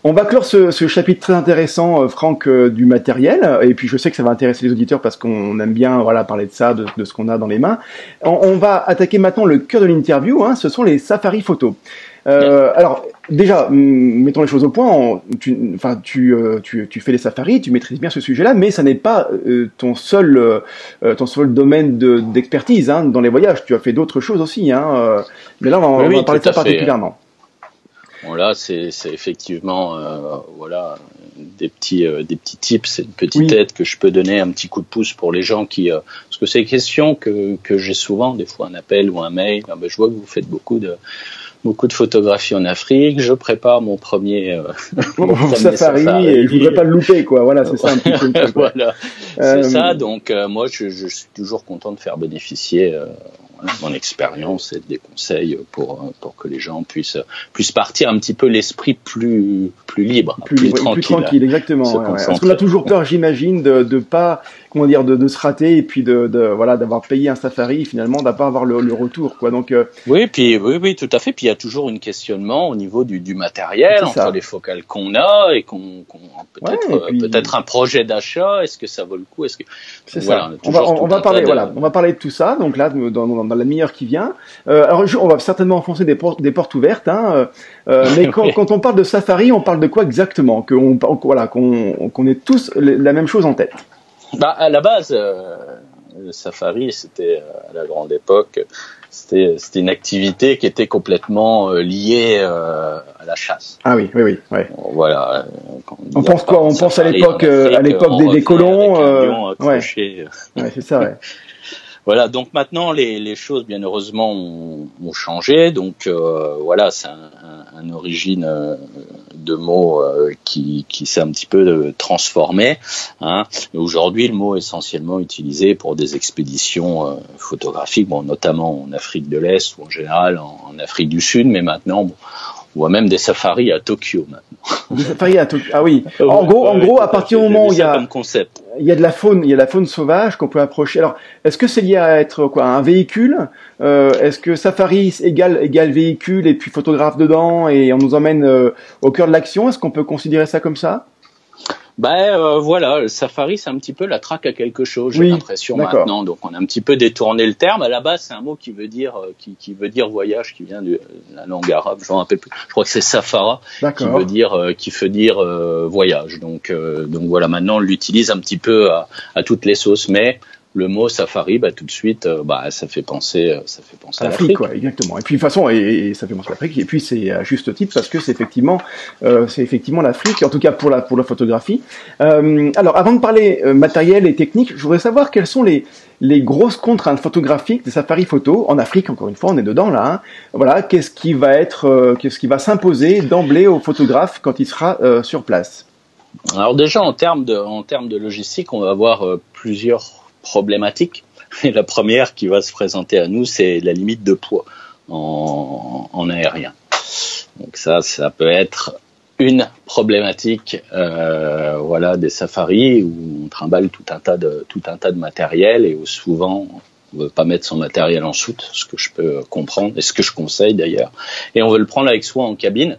[SPEAKER 2] On va clore ce, ce, chapitre très intéressant, euh, Franck, euh, du matériel. Et puis je sais que ça va intéresser les auditeurs parce qu'on aime bien voilà parler de ça, de, de ce qu'on a dans les mains. On, on, va attaquer maintenant le cœur de l'interview. Hein, ce sont les Safari photos. Euh, alors déjà, mettons les choses au point. Tu, enfin, tu, euh, tu, tu, fais les safaris, tu maîtrises bien ce sujet-là, mais ça n'est pas euh, ton seul ton seul domaine d'expertise hein, dans les voyages. Tu as fait d'autres choses aussi. Hein, mais là, on va, parler de ça particulièrement.
[SPEAKER 1] Bon là, c'est effectivement voilà des petits des petits tips, une petite aide que je peux donner, un petit coup de pouce pour les gens qui parce que c'est une question que que j'ai souvent, des fois un appel ou un mail. Ah ben, je vois que vous faites beaucoup de beaucoup de photographies en Afrique. Je prépare mon premier, euh,
[SPEAKER 2] mon safari, et je voudrais pas le louper, quoi. Voilà, c'est ça un petit peu.
[SPEAKER 1] voilà, c'est euh, ça. Donc euh, moi, je, je, suis toujours content de faire bénéficier. Euh, mon expérience et des conseils pour pour que les gens puissent puissent partir un petit peu l'esprit plus plus libre,
[SPEAKER 2] plus, plus, tranquille, plus tranquille, exactement. Ouais, Parce qu'on a toujours peur, j'imagine, de de pas comment dire de, de se rater et puis de, de voilà d'avoir payé un safari finalement d'avoir avoir le, le, retour quoi. Donc euh,
[SPEAKER 1] oui, puis oui oui tout à fait. Puis il y a toujours un questionnement au niveau du, du matériel entre les focales qu'on a et qu'on qu peut-être peut-être un projet d'achat. Est-ce que ça vaut le coup? Est-ce que
[SPEAKER 2] voilà, ça. On, va on va parler de... voilà on va parler de tout ça. Donc là dans, dans, dans la meilleure qui vient. Euh, alors on va certainement enfoncer des, portes, des portes ouvertes. Hein, euh, mais quand, quand, on parle de safari, on parle de quoi exactement? Voilà qu'on qu'on ait tous la même chose en tête.
[SPEAKER 1] Bah, à la base, euh, le safari, c'était euh, à la grande époque, c'était c'était une activité qui était complètement euh, liée euh, à la chasse.
[SPEAKER 2] Ah oui, oui, oui. Ouais.
[SPEAKER 1] Voilà.
[SPEAKER 2] On, on pense quoi? On pense à l'époque, à l'époque des, des colons.
[SPEAKER 1] Euh, ouais. ouais
[SPEAKER 2] c'est ça. Ouais.
[SPEAKER 1] Voilà, donc maintenant les, les choses bien heureusement ont, ont changé. Donc euh, voilà, c'est un, un, un, origine euh, de mot euh, qui, qui s'est un petit peu euh, transformé. Hein. Aujourd'hui, le mot est essentiellement utilisé pour des expéditions euh, photographiques, bon, notamment en Afrique de l'Est ou en général en, en Afrique du Sud, mais maintenant bon, on voit même des safaris à Tokyo maintenant.
[SPEAKER 2] Des safaris à Tokyo. Ah oui. En gros, en gros, à partir du moment où il y a
[SPEAKER 1] comme concept.
[SPEAKER 2] Il y a de la faune, il y a de la faune sauvage qu'on peut approcher. Alors, est-ce que c'est lié à être quoi, un véhicule? Euh, Est-ce que safari égale égale véhicule et puis photographe dedans et on nous emmène euh, au cœur de l'action? Est-ce qu'on peut considérer ça comme ça?
[SPEAKER 1] Ben euh, voilà, le safari c'est un petit peu la traque à quelque chose, j'ai
[SPEAKER 2] Oui,
[SPEAKER 1] l'impression maintenant. Donc on a un petit peu détourné le terme. À la base, c'est un mot qui veut dire euh, qui, qui veut dire voyage, qui vient de la langue arabe. Je rappelle plus. Je crois que c'est safara qui veut dire euh, qui veut dire euh, voyage. Donc euh, donc voilà, maintenant on l'utilise un petit peu à, à toutes les sauces, mais le mot safari, bah, tout de suite, euh, bah, ça fait penser, euh, ça fait penser à
[SPEAKER 2] L'Afrique,
[SPEAKER 1] l'Afrique.
[SPEAKER 2] quoi, exactement. Et puis de toute façon, et, et ça fait penser à l'Afrique. Et puis c'est à juste titre parce que c'est effectivement, euh, c'est effectivement l'Afrique, en tout cas pour la pour la photographie. Euh, alors, avant de parler euh, matériel et technique, je voudrais savoir quelles sont les les grosses contraintes photographiques des safaris photo en Afrique. Encore une fois, on est dedans là. Hein. Voilà, qu'est-ce qui va être, euh, qu'est-ce qui va s'imposer d'emblée au photographe quand il sera euh, sur place?
[SPEAKER 1] Alors déjà en termes de en termes de logistique, on va avoir euh, plusieurs problématiques. Et la première qui va se présenter à nous, c'est la limite de poids en, en aérien. Donc ça, ça peut être une problématique, euh, voilà, des safaris où on trimballe tout un tas de tout un tas de matériel et où souvent on veut pas mettre son matériel en soute, ce que je peux comprendre et ce que je conseille d'ailleurs. Et on veut le prendre avec soi en cabine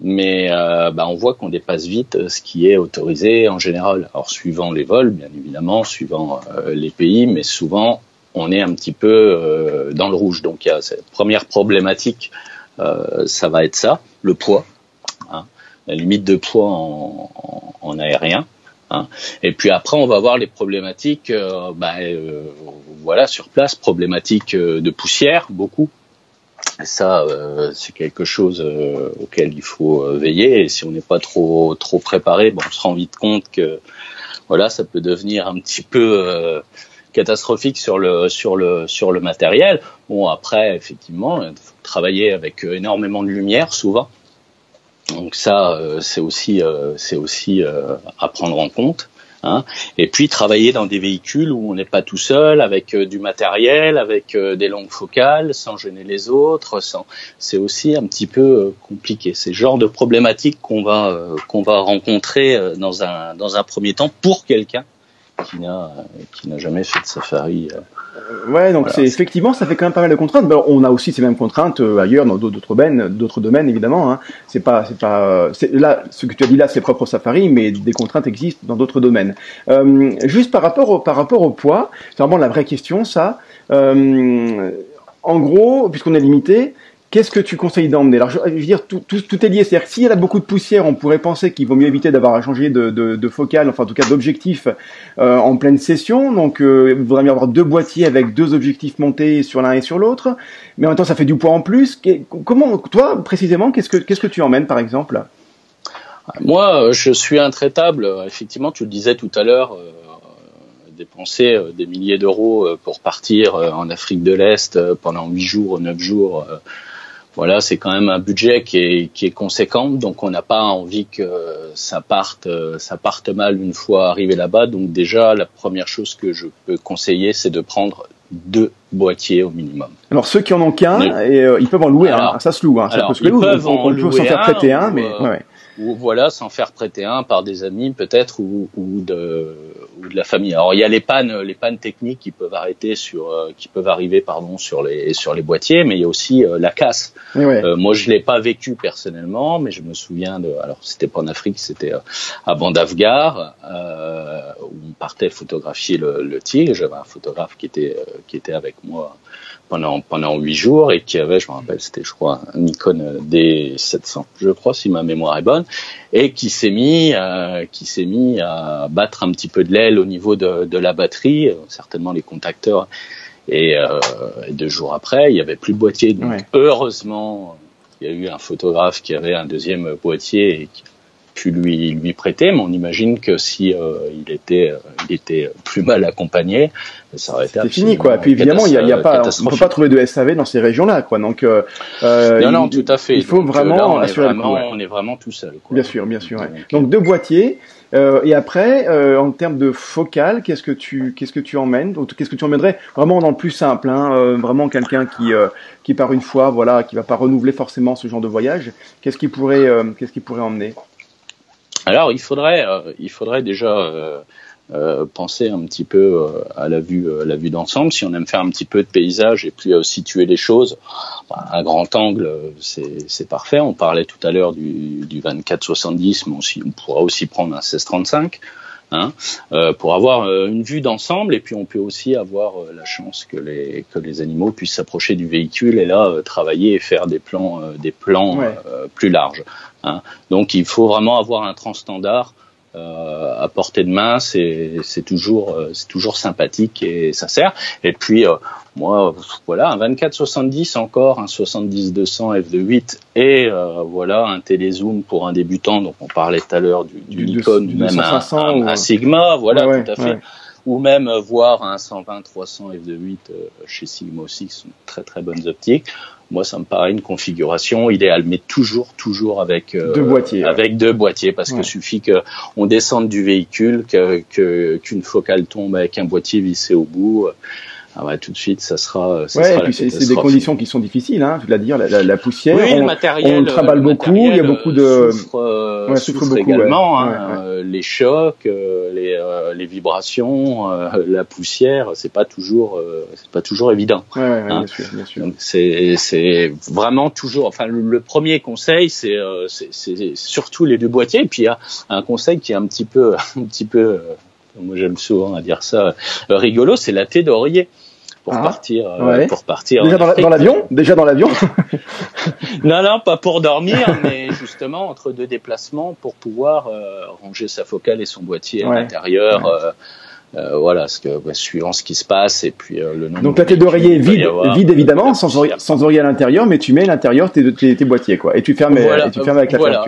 [SPEAKER 1] mais euh, bah, on voit qu'on dépasse vite ce qui est autorisé en général. Alors suivant les vols, bien évidemment, suivant euh, les pays, mais souvent on est un petit peu euh, dans le rouge. Donc il y a cette première problématique, euh, ça va être ça, le poids, hein, la limite de poids en, en, en aérien. Hein. Et puis après, on va voir les problématiques, euh, bah, euh, voilà, sur place, problématiques euh, de poussière, beaucoup. Ça, euh, c'est quelque chose euh, auquel il faut euh, veiller. Et si on n'est pas trop trop préparé, bon, on se rend vite compte que voilà, ça peut devenir un petit peu euh, catastrophique sur le sur le sur le matériel. Bon, après, effectivement, il faut travailler avec euh, énormément de lumière souvent. Donc ça, c'est aussi c'est aussi à prendre en compte. Hein. Et puis travailler dans des véhicules où on n'est pas tout seul, avec euh, du matériel, avec euh, des longues focales, sans gêner les autres, sans. C'est aussi un petit peu euh, compliqué. C'est le genre de problématique qu'on va qu'on va rencontrer dans un dans un premier temps pour quelqu'un qui n'a qui n'a jamais fait de safari. Euh.
[SPEAKER 2] Ouais, donc
[SPEAKER 1] Voilà,
[SPEAKER 2] c'est effectivement, ça fait quand même pas mal de contraintes. Ben, on a aussi ces mêmes contraintes euh, ailleurs dans d'autres domaines, d'autres domaines évidemment. Hein. C'est pas, c'est pas, euh, c'est là, ce que tu as dit là, c'est propre au safari, mais des contraintes existent dans d'autres domaines. Euh, juste par rapport au, par rapport au poids, c'est vraiment la vraie question, ça. Euh, en gros, puisqu'on est limité. Qu'est-ce que tu conseilles d'emmener? Alors, je, veux dire, tout, tout, tout est lié. C'est-à-dire que s'il y a beaucoup de poussière, on pourrait penser qu'il vaut mieux éviter d'avoir à changer de, de, de focale, enfin en tout cas d'objectif euh, en pleine session. Donc, euh, il vaudrait mieux avoir deux boîtiers avec deux objectifs montés sur l'un et sur l'autre. Mais en même temps, ça fait du poids en plus. Comment, toi, précisément, qu'est-ce que qu'est-ce que tu emmènes, par exemple?
[SPEAKER 1] Moi, je suis intraitable. Effectivement, tu le disais tout à l'heure, euh, dépenser euh, des milliers d'euros euh, pour partir euh, en Afrique de l'Est pendant huit jours ou neuf jours. Euh, Voilà, c'est quand même un budget qui est, qui est conséquent, donc on n'a pas envie que euh, ça parte, euh, ça parte mal une fois arrivé là-bas. Donc déjà, la première chose que je peux conseiller, c'est de prendre deux boîtiers au minimum.
[SPEAKER 2] Alors ceux qui en ont qu'un, et, ils peuvent en louer un. Ça se loue. Hein.
[SPEAKER 1] Alors,
[SPEAKER 2] ça peut se
[SPEAKER 1] louer. On, peut s'en
[SPEAKER 2] faire prêter un, mais ouais
[SPEAKER 1] ou voilà, s'en faire prêter un par des amis peut-être ou, ou, de, ou de la famille. Alors il y a les pannes, les pannes techniques qui peuvent arrêter sur, euh, qui peuvent arriver pardon sur les sur les boîtiers, mais il y a aussi euh, la casse. Euh, moi je l'ai pas vécu personnellement, mais je me souviens de, alors c'était pas en Afrique, c'était à Bandavgar où on partait photographier le, le tigre. J'avais un photographe qui était qui était avec moi pendant pendant huit jours et qui avait, je me rappelle, c'était je crois un Nikon D700, je crois si ma mémoire est bonne, et qui s'est mis euh, qui s'est mis à battre un petit peu de l'aile au niveau de, de la batterie, euh, certainement les contacteurs. Et, euh, deux jours après, il y avait plus de boîtier. Donc heureusement, il y a eu un photographe qui avait un deuxième boîtier et qui pu lui lui prêter, mais on imagine que si euh, il était euh, il était plus mal accompagné, ça aurait été
[SPEAKER 2] fini quoi. Et puis évidemment, il y a, y a pas, on peut pas trouver de SAV dans ces régions-là quoi. Donc euh,
[SPEAKER 1] non non, tout à fait.
[SPEAKER 2] Il faut vraiment
[SPEAKER 1] on
[SPEAKER 2] assurer
[SPEAKER 1] est vraiment, on est vraiment tout seul. Quoi.
[SPEAKER 2] Bien sûr, bien sûr. Donc, Donc deux boîtiers. Euh, et après, euh, en termes de focal, qu'est-ce que tu qu'est-ce que tu emmènes? Qu'est-ce que tu emmènerais vraiment dans le plus simple, hein, euh, vraiment quelqu'un qui qui part une fois, voilà, qui va pas renouveler forcément ce genre de voyage. Qu'est-ce qu'il pourrait qu'est-ce qu'il pourrait emmener?
[SPEAKER 1] Alors, il faudrait, euh, il faudrait déjà euh, euh, penser un petit peu à la vue, la vue d'ensemble. Si on aime faire un petit peu de paysage et puis situer les choses, bah, à grand angle, c'est parfait. On parlait tout à l'heure du, du 24-70, mais aussi, on pourra aussi prendre un 16-35. Hein, euh, pour avoir une vue d'ensemble et puis on peut aussi avoir la chance que les que les animaux puissent s'approcher du véhicule et là travailler et faire des plans des plans plus larges. Hein. Donc il faut vraiment avoir un transstandard euh, à portée de main, c'est toujours euh, c'est toujours sympathique et ça sert. Et puis euh, moi voilà un 24-70 encore, un 70-200 f2.8 et euh, voilà un télézoom pour un débutant. Donc on parlait tout à l'heure du, du, Nikon, du même un, un, Sigma, voilà tout à fait. Ou même voir un 120-300 f2.8 chez Sigma aussi, qui sont très très bonnes optiques moi, ça me paraît une configuration idéale, mais toujours, toujours avec
[SPEAKER 2] euh, deux boîtiers,
[SPEAKER 1] avec deux boîtiers, parce qu'il suffit que on descende du véhicule, que qu'une focale tombe avec un boîtier vissé au bout. Ah ouais, tout de suite, ça sera. Ça
[SPEAKER 2] ouais, et puis c'est des conditions qui sont difficiles, hein, tu l'as dire, la, la, poussière.
[SPEAKER 1] Oui, on, le matériel.
[SPEAKER 2] On travaille beaucoup, il y a beaucoup de.
[SPEAKER 1] Souffre, euh, ouais, souffre, souffre beaucoup, également, hein, euh, les chocs, euh, les, euh, les vibrations, euh, la poussière, c'est pas toujours, c'est pas toujours évident.
[SPEAKER 2] Ouais, ouais, hein. bien sûr, bien sûr.
[SPEAKER 1] Donc c'est c'est vraiment toujours. Enfin, le, le premier conseil, c'est c'est surtout les deux boîtiers. Et puis il y a un conseil qui est un petit peu un petit peu moi j'aime souvent à dire ça, rigolo, c'est la thé d'oreiller pour ah, partir euh, pour partir
[SPEAKER 2] déjà dans l'avion déjà dans l'avion
[SPEAKER 1] non non pas pour dormir mais justement entre deux déplacements pour pouvoir euh, ranger sa focale et son boîtier à l'intérieur euh, euh, voilà, ce que, bah, suivant ce qui se passe et puis le nombre.
[SPEAKER 2] Donc la tête d'oreiller vide, vide évidemment, sans oreiller, sans oreiller à l'intérieur, mais tu mets à l'intérieur tes, tes, tes, boîtiers quoi, et tu fermes, et tu fermes avec la voilà.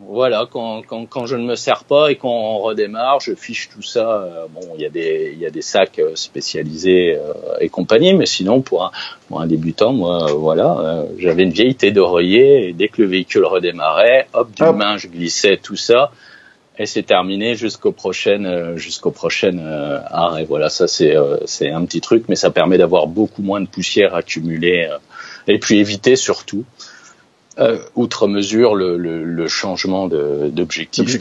[SPEAKER 1] Voilà, quand, quand, quand, je ne me sers pas et qu'on redémarre, je fiche tout ça. Euh, bon, il y a des il y a des sacs euh, spécialisés euh, et compagnie, mais sinon pour un, pour un débutant, moi, voilà, j'avais une vieille thé d'oreiller et dès que le véhicule redémarrait, hop, d'une main, je glissais tout ça et c'est terminé jusqu'au prochain jusqu'au prochain arrêt. Voilà, ça c'est c'est un petit truc, mais ça permet d'avoir beaucoup moins de poussière accumulée et puis éviter surtout euh, outre mesure le, le, le changement d'objectif.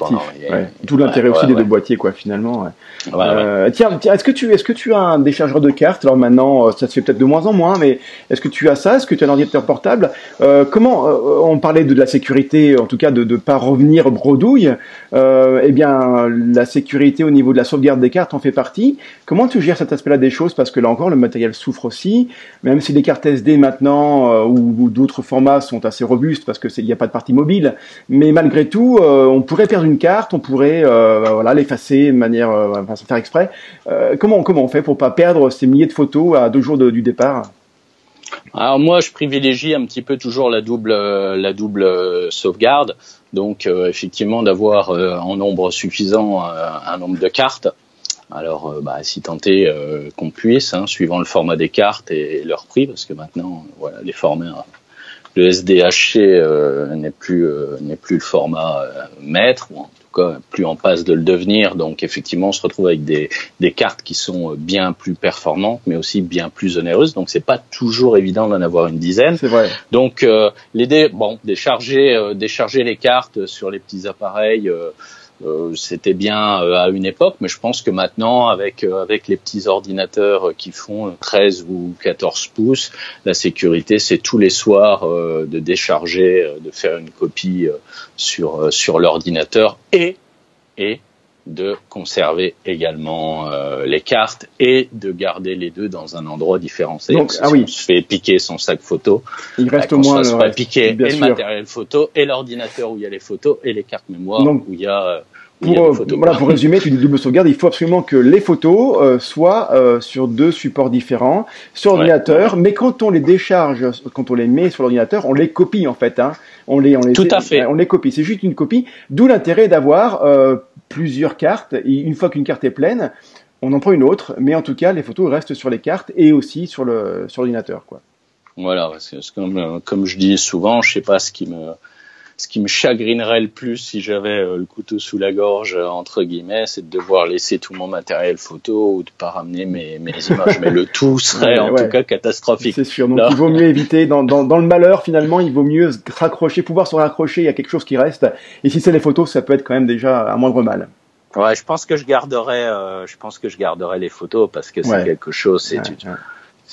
[SPEAKER 2] Ouais. Tout l'intérêt aussi des deux boîtiers, quoi, finalement. Euh, tiens, tiens est-ce que tu est-ce que tu as un déchargeur de cartes Alors maintenant, euh, ça se fait peut-être de moins en moins, mais est-ce que tu as ça Est-ce que tu as un ordinateur portable euh, Comment euh, On parlait de la sécurité, en tout cas de ne pas revenir bredouille. eh bien, la sécurité au niveau de la sauvegarde des cartes en fait partie. Comment tu gères cet aspect-là des choses Parce que là encore, le matériel souffre aussi. Même si les cartes SD maintenant ou, ou d'autres formats sont assez robustes parce que il n'y a pas de partie mobile. Mais malgré tout, euh, on pourrait perdre une carte, on pourrait euh, voilà l'effacer de manière, euh, enfin, sans faire exprès. comment comment on fait pour pas perdre ces milliers de photos à deux jours du départ?
[SPEAKER 1] Alors moi, je privilégie un petit peu toujours la double, sauvegarde. Donc effectivement, d'avoir en nombre suffisant un nombre de cartes. Alors, bah, si tenter qu'on puisse, hein, suivant le format des cartes et leur prix, parce que maintenant, voilà, les formats le SDHC euh, n'est plus euh, n'est plus le format euh, maître ou en tout plus en passe de le devenir. Donc effectivement, on se retrouve avec des, des cartes qui sont bien plus performantes, mais aussi bien plus onéreuses. Donc c'est pas toujours évident d'en avoir une dizaine.
[SPEAKER 2] C'est vrai.
[SPEAKER 1] Donc euh, l'idée, bon, décharger, euh, décharger les cartes sur les petits appareils. Euh, euh, c'était bien euh, à une époque, mais je pense que maintenant, avec avec les petits ordinateurs qui font 13 ou 14 pouces, la sécurité, c'est tous les soirs de décharger, de faire une copie sur sur l'ordinateur et et de conserver également euh, les cartes et de garder les deux dans un endroit différent.
[SPEAKER 2] Donc,
[SPEAKER 1] si
[SPEAKER 2] ah oui.
[SPEAKER 1] on se fait piquer son sac photo,
[SPEAKER 2] il reste
[SPEAKER 1] bah,
[SPEAKER 2] au moins
[SPEAKER 1] se
[SPEAKER 2] le
[SPEAKER 1] pas
[SPEAKER 2] reste,
[SPEAKER 1] piquer le matériel photo et l'ordinateur où il y a les photos et les cartes mémoire
[SPEAKER 2] Donc,
[SPEAKER 1] où il y a,
[SPEAKER 2] Pour, euh, voilà, pour résumer, tu dis double sauvegarde, il faut absolument que les photos euh, soient euh, sur deux supports différents, sur
[SPEAKER 1] Ouais.
[SPEAKER 2] ordinateur, mais quand on les décharge, quand on les met sur l'ordinateur, on les copie en fait. Hein. On les, on les,
[SPEAKER 1] Tout à fait.
[SPEAKER 2] On les copie. C'est juste une copie. D'où l'intérêt d'avoir euh, plusieurs cartes. Et une fois qu'une carte est pleine, on en prend une autre, mais en tout cas, les photos restent sur les cartes et aussi sur le sur l'ordinateur, quoi.
[SPEAKER 1] Voilà, parce que c'est comme, comme je dis souvent, je sais pas ce qui me ce qui me chagrinerait le plus si j'avais euh, le couteau sous la gorge euh, entre guillemets, c'est de devoir laisser tout mon matériel photo ou de pas ramener mes, mes images. Mais le tout serait
[SPEAKER 2] Ouais,
[SPEAKER 1] en
[SPEAKER 2] ouais.
[SPEAKER 1] tout cas catastrophique.
[SPEAKER 2] C'est sûr. Donc
[SPEAKER 1] Là.
[SPEAKER 2] il vaut mieux éviter dans, dans, dans le malheur finalement, il vaut mieux se raccrocher, pouvoir se raccrocher. Il y a quelque chose qui reste. Et si c'est les photos, ça peut être quand même déjà un moindre mal.
[SPEAKER 1] Ouais, je pense que je garderai, euh, je pense que je garderai les photos parce que c'est
[SPEAKER 2] Ouais.
[SPEAKER 1] quelque chose, c'est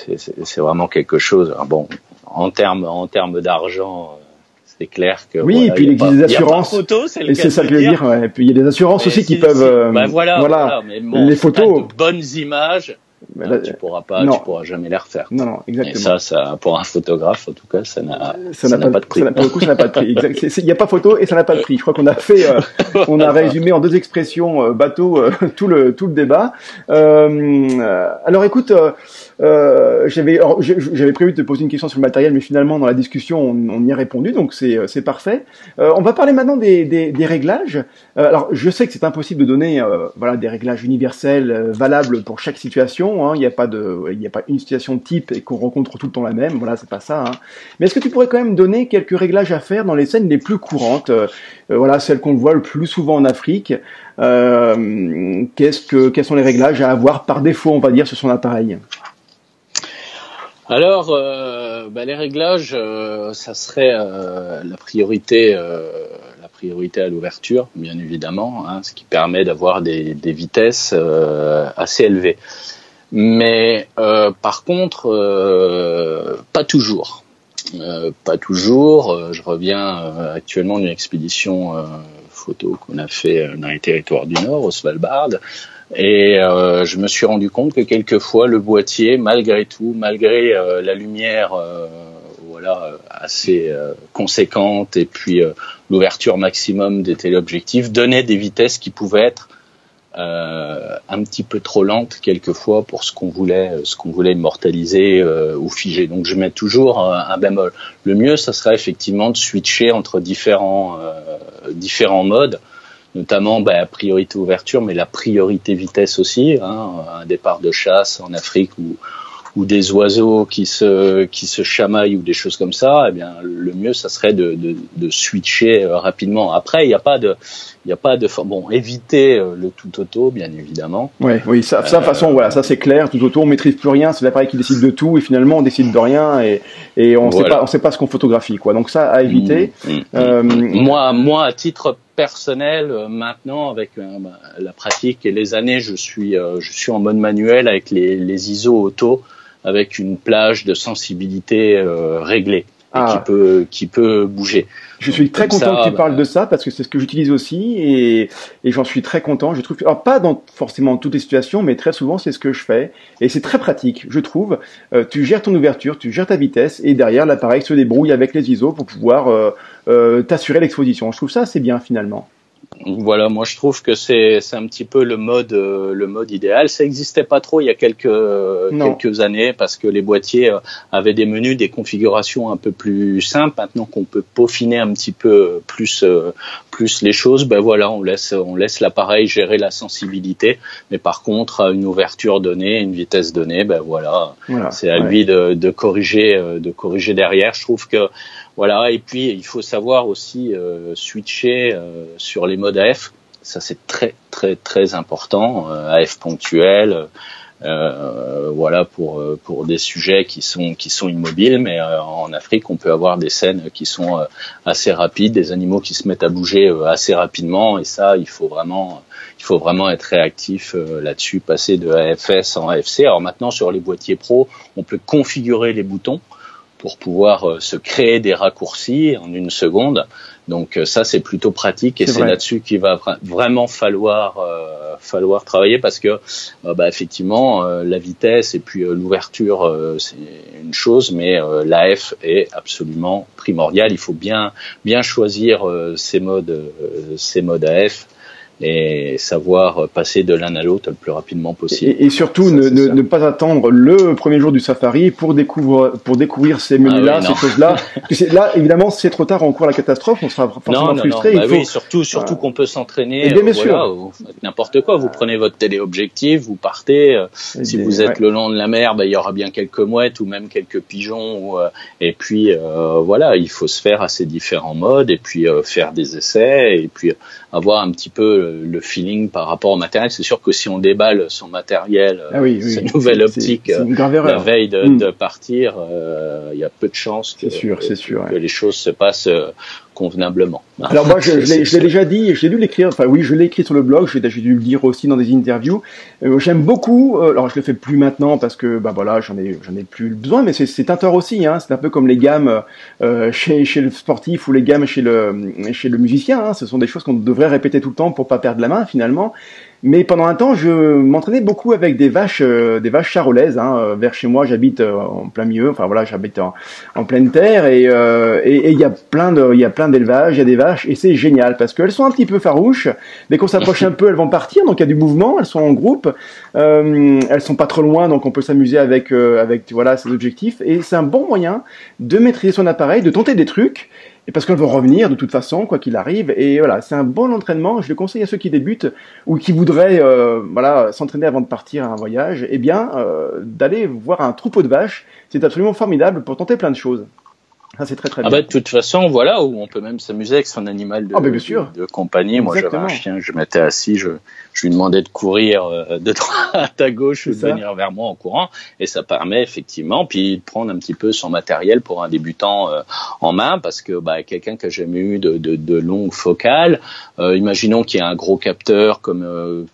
[SPEAKER 2] Ouais,
[SPEAKER 1] vraiment quelque chose. Bon, en termes en termes d'argent, euh, c'est clair que
[SPEAKER 2] Oui,
[SPEAKER 1] voilà,
[SPEAKER 2] et puis
[SPEAKER 1] il
[SPEAKER 2] existe des
[SPEAKER 1] il y a pas
[SPEAKER 2] assurances.
[SPEAKER 1] photo, c'est le
[SPEAKER 2] Et c'est ça que je veux dire. ouais. Et puis il y a des assurances
[SPEAKER 1] Mais
[SPEAKER 2] aussi qui peuvent.
[SPEAKER 1] si-
[SPEAKER 2] euh,
[SPEAKER 1] bah voilà, voilà, mais bon,
[SPEAKER 2] les photos.
[SPEAKER 1] de bonnes images,
[SPEAKER 2] bah,
[SPEAKER 1] hein,
[SPEAKER 2] là,
[SPEAKER 1] tu pourras pas,
[SPEAKER 2] non.
[SPEAKER 1] tu pourras jamais les refaire.
[SPEAKER 2] non, non,
[SPEAKER 1] Et
[SPEAKER 2] exactement.
[SPEAKER 1] ça, ça, pour un photographe, en tout cas, ça n'a,
[SPEAKER 2] Ça n'a pas,
[SPEAKER 1] de prix.
[SPEAKER 2] ça pour le coup, ça n'a pas de prix. Il n'y a pas photo et ça n'a pas de prix. Je crois qu'on a fait, euh, on a résumé en deux expressions euh, bateau euh, tout le tout le débat. Alors écoute, euh, j'avais prévu de te poser une question sur le matériel, mais finalement dans la discussion on, y a répondu, donc c'est euh, c'est parfait. Euh, on va parler maintenant des des, des réglages. Euh, alors je sais que c'est impossible de donner euh, voilà des réglages universels valables pour chaque situation. hein. Il n'y a pas a pas une situation type et qu'on rencontre tout le temps la même. Voilà, c'est pas ça. hein. Mais est-ce que tu pourrais quand même donner quelques réglages à faire dans les scènes les plus courantes, voilà, celles qu'on voit le plus souvent en Afrique Qu'est-ce que, quels sont les réglages à avoir par défaut, on va dire, sur son appareil?
[SPEAKER 1] Alors, euh, bah, les réglages, euh, ça serait euh, la priorité, euh, la priorité à l'ouverture, bien évidemment, hein, ce qui permet d'avoir des, des vitesses assez élevées. Mais par contre, pas toujours. Pas toujours. Je reviens actuellement d'une expédition photo qu'on a fait dans les territoires du Nord, au Svalbard, et euh, je me suis rendu compte que quelquefois le boîtier, malgré tout, malgré euh, la lumière, euh, voilà, assez euh, conséquente, et puis euh, l'ouverture maximum des téléobjectifs, donnait des vitesses qui pouvaient être euh, un petit peu trop lentes quelquefois pour ce qu'on voulait, ce qu'on voulait immortaliser ou figer. Donc je mets toujours un, bémol. Le mieux, ça serait effectivement de switcher entre différents différents modes notamment bah, priorité ouverture, mais la priorité vitesse aussi. Hein, un départ de chasse en Afrique ou, ou des oiseaux qui se qui se chamaillent ou des choses comme ça. Eh bien, le mieux, ça serait de, de, de switcher euh, rapidement. Après, il n'y a pas de il n'y a pas de bon éviter euh, le tout auto, bien évidemment.
[SPEAKER 2] Ouais, oui, ça, ça, de toute façon, voilà, ça c'est clair. Tout autour, on maîtrise plus rien. C'est l'appareil qui décide de tout, et finalement, on décide de rien, et, et on
[SPEAKER 1] Voilà.
[SPEAKER 2] sait pas, on sait pas ce qu'on photographie, quoi. Donc ça, à éviter.
[SPEAKER 1] Mm, mm,
[SPEAKER 2] Euh,
[SPEAKER 1] Moi, moi, à titre personnel, euh, maintenant, avec euh, bah, la pratique et les années, je suis, euh, je suis en mode manuel avec les, les ISO auto, avec une plage de sensibilité réglée
[SPEAKER 2] Ah.
[SPEAKER 1] qui peut, qui peut bouger.
[SPEAKER 2] Je suis très content
[SPEAKER 1] ça,
[SPEAKER 2] que tu
[SPEAKER 1] bah-
[SPEAKER 2] parles de ça parce que c'est ce que j'utilise aussi et, et j'en suis très content. Je trouve, alors pas dans forcément toutes les situations, mais très souvent c'est ce que je fais et c'est très pratique, je trouve. Euh, tu gères ton ouverture, tu gères ta vitesse et derrière l'appareil se débrouille avec les ISO pour pouvoir euh, euh, t'assurer l'exposition. Je trouve ça assez bien finalement.
[SPEAKER 1] Voilà, moi je trouve que c'est c'est un petit peu le mode euh, le mode idéal. Ça existait pas trop il y a quelques euh, quelques années parce que les boîtiers euh, avaient des menus, des configurations un peu plus simples. Maintenant qu'on peut peaufiner un petit peu plus plus les choses, ben voilà, on laisse on laisse l'appareil gérer la sensibilité. Mais par contre, à une ouverture donnée, une vitesse donnée, ben voilà,
[SPEAKER 2] Voilà.
[SPEAKER 1] c'est à
[SPEAKER 2] Ouais.
[SPEAKER 1] lui de, de corriger de corriger derrière. Je trouve que voilà et puis il faut savoir aussi euh, switcher euh, sur les modes AF Ça c'est très très très important. AF ponctuel. Euh, voilà pour pour des sujets qui sont qui sont immobiles mais en Afrique on peut avoir des scènes qui sont assez rapides des animaux qui se mettent à bouger assez rapidement et ça il faut vraiment il faut vraiment être réactif là-dessus passer de AFS en AFC alors maintenant sur les boîtiers pro on peut configurer les boutons pour pouvoir euh, se créer des raccourcis en une seconde. Donc euh, ça c'est plutôt pratique et c'est là-dessus qu'il va vraiment falloir euh, falloir travailler parce que bah, effectivement la vitesse et puis l'ouverture c'est une chose mais l'AF est absolument primordial. Il faut bien bien choisir ces modes ces modes AF et savoir passer de l'un à l'autre le plus rapidement possible.
[SPEAKER 2] Et, surtout ne, ne, ne, pas attendre le premier jour du safari pour découvrir pour découvrir ces menus-là, ah ces choses-là. là, évidemment, c'est trop tard, on court la catastrophe, on sera forcément frustré.
[SPEAKER 1] Non, bah oui, surtout surtout qu'on peut s'entraîner. Euh, voilà, n'importe quoi. Vous prenez votre téléobjectif, vous partez. Euh, si vous êtes le long de la mer, bah, il y aura bien quelques mouettes ou même quelques pigeons. Ou, euh, et puis euh, voilà, il faut se faire à ces différents modes et puis faire des essais et puis avoir un petit peu le feeling par rapport au matériel. C'est sûr que si on déballe son matériel, ah oui, oui. nouvelle optique, la veille de, hmm. de partir, euh, il y a peu de chances que, sûr, sûr, que les choses se passent euh, convenablement.
[SPEAKER 2] Alors moi, je, je l'ai déjà dit, j'ai dû l'écrire, enfin oui, je l'ai écrit sur le blog, j'ai dû le dire aussi dans des interviews. Euh, J'aime beaucoup, euh, alors je le fais plus maintenant parce que bah voilà, j'en ai j'en ai plus besoin, mais c'est un tort aussi, hein, c'est un peu comme les gammes euh, chez chez le sportif ou les gammes chez le chez le musicien, hein, ce sont des choses qu'on devrait répéter tout le temps pour pas perdre la main finalement. Mais pendant un temps, je m'entraînais beaucoup avec des vaches, euh, des vaches charolaises. Hein. Euh, vers chez moi, j'habite euh, en plein milieu. Enfin voilà, j'habite en, pleine terre et il euh, et, il y a plein de, il y a plein d'élevages, il y a des vaches et c'est génial parce qu'elles sont un petit peu farouches. Dès qu'on s'approche un peu, elles vont partir. Donc il y a du mouvement. Elles sont en groupe. Euh, elles sont pas trop loin, donc on peut s'amuser avec avec voilà ces objectifs. Et c'est un bon moyen de maîtriser son appareil, de tenter des trucs et parce qu'elles vont revenir de toute façon, quoi qu'il arrive. Et voilà, c'est un bon entraînement. Je le conseille à ceux qui débutent ou qui voudraient euh, voilà s'entraîner avant de partir à un voyage. Eh bien, euh, d'aller voir un troupeau de vaches, c'est absolument formidable pour tenter plein de choses.
[SPEAKER 1] Ça, c'est très très ah bien. Bah, de toute façon, voilà, où on peut même s'amuser avec son animal de, ah, bien sûr. de, compagnie. Moi, j'avais un chien, je m'étais assis, je, je lui demandais de courir euh, de droite à gauche, de venir vers moi en courant, et ça permet effectivement, puis de prendre un petit peu son matériel pour un débutant euh, en main, parce que bah, quelqu'un qui a jamais eu de, de, de longue focale, euh, imaginons qu'il y a un gros capteur comme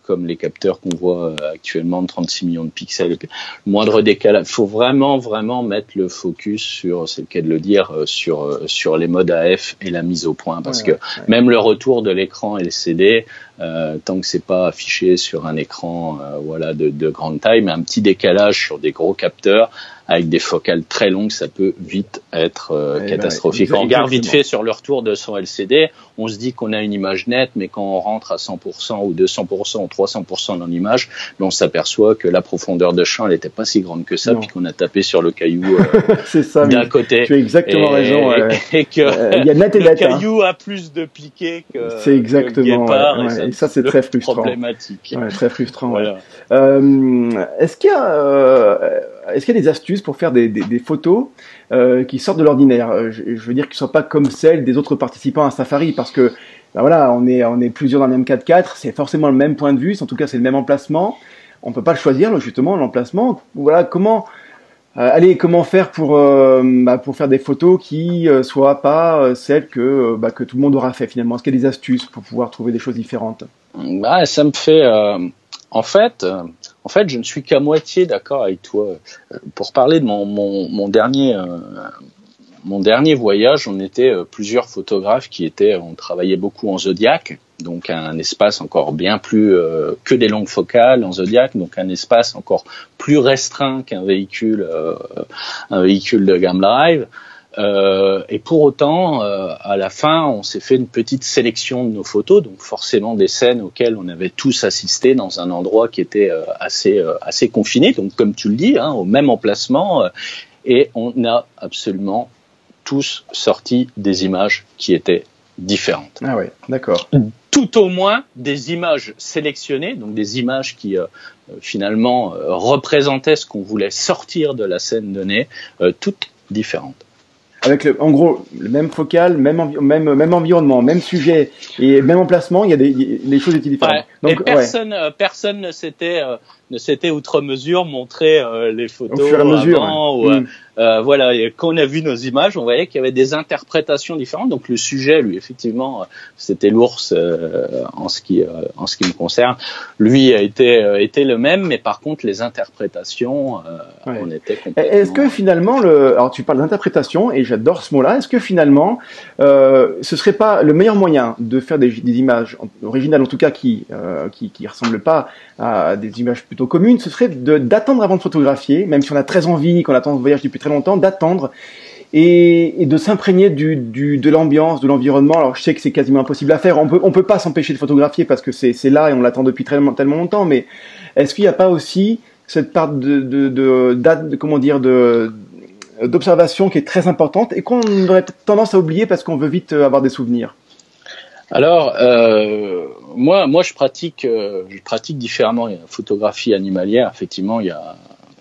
[SPEAKER 1] comme les capteurs qu'on voit actuellement de 36 millions de pixels, le moindre décalage, il faut vraiment vraiment mettre le focus sur, c'est le cas de le dire, sur sur les modes AF et la mise au point, parce que même le retour de l'écran LCD euh, tant que c'est pas affiché sur un écran euh, voilà de, de, grande taille, mais un petit décalage sur des gros capteurs, avec des focales très longues, ça peut vite être euh, eh ben, catastrophique. on regarde vite fait sur le retour de son LCD, on se dit qu'on a une image nette, mais quand on rentre à 100% ou 200% ou 300% dans l'image, ben, on s'aperçoit que la profondeur de champ, n'était pas si grande que ça, puis qu'on a tapé sur le caillou euh, d'un côté.
[SPEAKER 2] Tu as exactement raison.
[SPEAKER 1] Et, que euh, y a net et le hein. caillou a plus de piqué que,
[SPEAKER 2] c'est exactement,
[SPEAKER 1] que
[SPEAKER 2] et, ça, c'est très frustrant.
[SPEAKER 1] Problématique.
[SPEAKER 2] très frustrant. Voilà. est-ce qu'il y a est-ce qu'il y a des astuces pour faire des, photos euh, qui sortent de l'ordinaire euh, je, veux dire, qui ne soient pas comme celles des autres participants à Safari, parce que ben voilà, on est, on est plusieurs dans le même 4x4, c'est forcément le même point de vue, en tout cas c'est le même emplacement. On peut pas choisir, justement, l'emplacement. Voilà, comment euh, comment faire pour bah, pour faire des photos qui ne soient pas celles que bah, que tout le monde aura fait finalement? Est-ce qu'il y a des astuces pour pouvoir trouver des choses différentes?
[SPEAKER 1] Bah, ça me fait en fait, euh, en fait, je ne suis qu'à moitié d'accord avec toi. Euh, pour parler de euh, mon dernier voyage, on était plusieurs photographes qui étaient, on travaillait beaucoup en Zodiac, donc un espace encore bien plus que des longues focales en Zodiac, donc un espace encore plus restreint qu'un véhicule, un véhicule de gamme live. Euh, et pour autant, euh, à la fin, on s'est fait une petite sélection de nos photos, donc forcément des scènes auxquelles on avait tous assisté dans un endroit qui était euh, assez assez confiné, donc comme tu le dis, hein, au même emplacement, et on a absolument tous sorti des images qui étaient différentes.
[SPEAKER 2] Ah oui, d'accord.
[SPEAKER 1] Tout au moins des images sélectionnées, donc des images qui finalement représentaient ce qu'on voulait sortir de la scène donnée, toutes différentes.
[SPEAKER 2] Avec le, en gros le même focal, même, même, même environnement, même sujet et même emplacement, il y a des les choses étaient différentes.
[SPEAKER 1] Donc, et personne, personne ne s'était ne s'était outre mesure montré les photos
[SPEAKER 2] Au fur et à mesure,
[SPEAKER 1] ou, mm. Euh, voilà, et quand on a vu nos images, on voyait qu'il y avait des interprétations différentes. Donc le sujet, lui, effectivement, c'était l'ours euh, en ce qui euh, en ce qui me concerne. Lui a été été le même, mais par contre les interprétations, on était complètement.
[SPEAKER 2] Est-ce que finalement, le, alors tu parles d'interprétation et j'adore ce mot-là. Est-ce que finalement, ce serait pas le meilleur moyen de faire des, des images originales, en tout cas qui qui qui ressemblent pas à des images plutôt communes, ce serait d'attendre avant de photographier, même si on a très envie, qu'on attend ce voyage depuis très longtemps, d'attendre et, de s'imprégner du, de l'ambiance, de l'environnement. Alors je sais que c'est quasiment impossible à faire. On peut on peut pas s'empêcher de photographier parce que c'est là et on l'attend depuis tellement tellement longtemps. Mais est-ce qu'il n'y a pas aussi cette part de de, de, comment dire de d'observation qui est très importante et qu'on aurait tendance à oublier parce qu'on veut vite avoir des souvenirs?
[SPEAKER 1] Alors, euh, moi, moi, je pratique, euh, je pratique différemment. la photographie animalière, effectivement, il y a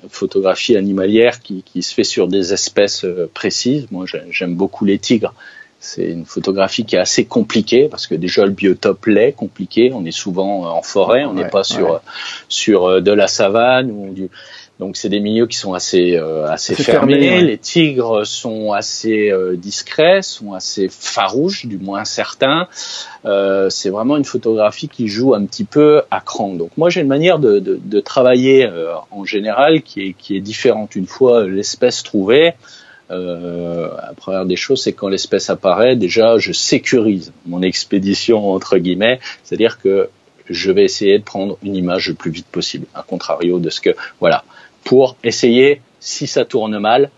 [SPEAKER 1] photographie animalière qui, qui, se fait sur des espèces euh, précises. Moi, j'aime beaucoup les tigres. C'est une photographie qui est assez compliquée parce que déjà le biotope l'est compliqué. On est souvent en forêt, on n'est pas sur sur de la savane ou du donc c'est des milieux qui sont assez euh, assez fermés. Les tigres sont assez euh, discrets, sont assez farouches, du moins certains. Euh, c'est vraiment une photographie qui joue un petit peu à cran. Donc moi j'ai une manière de, de, de travailler euh, en général qui est qui est différente. Une fois l'espèce trouvée, euh, la première des choses, c'est quand l'espèce apparaît, déjà, je sécurise mon expédition entre guillemets, c'est-à-dire que je vais essayer de prendre une image le plus vite possible, à contrario de ce que, voilà, pour essayer, si ça tourne mal,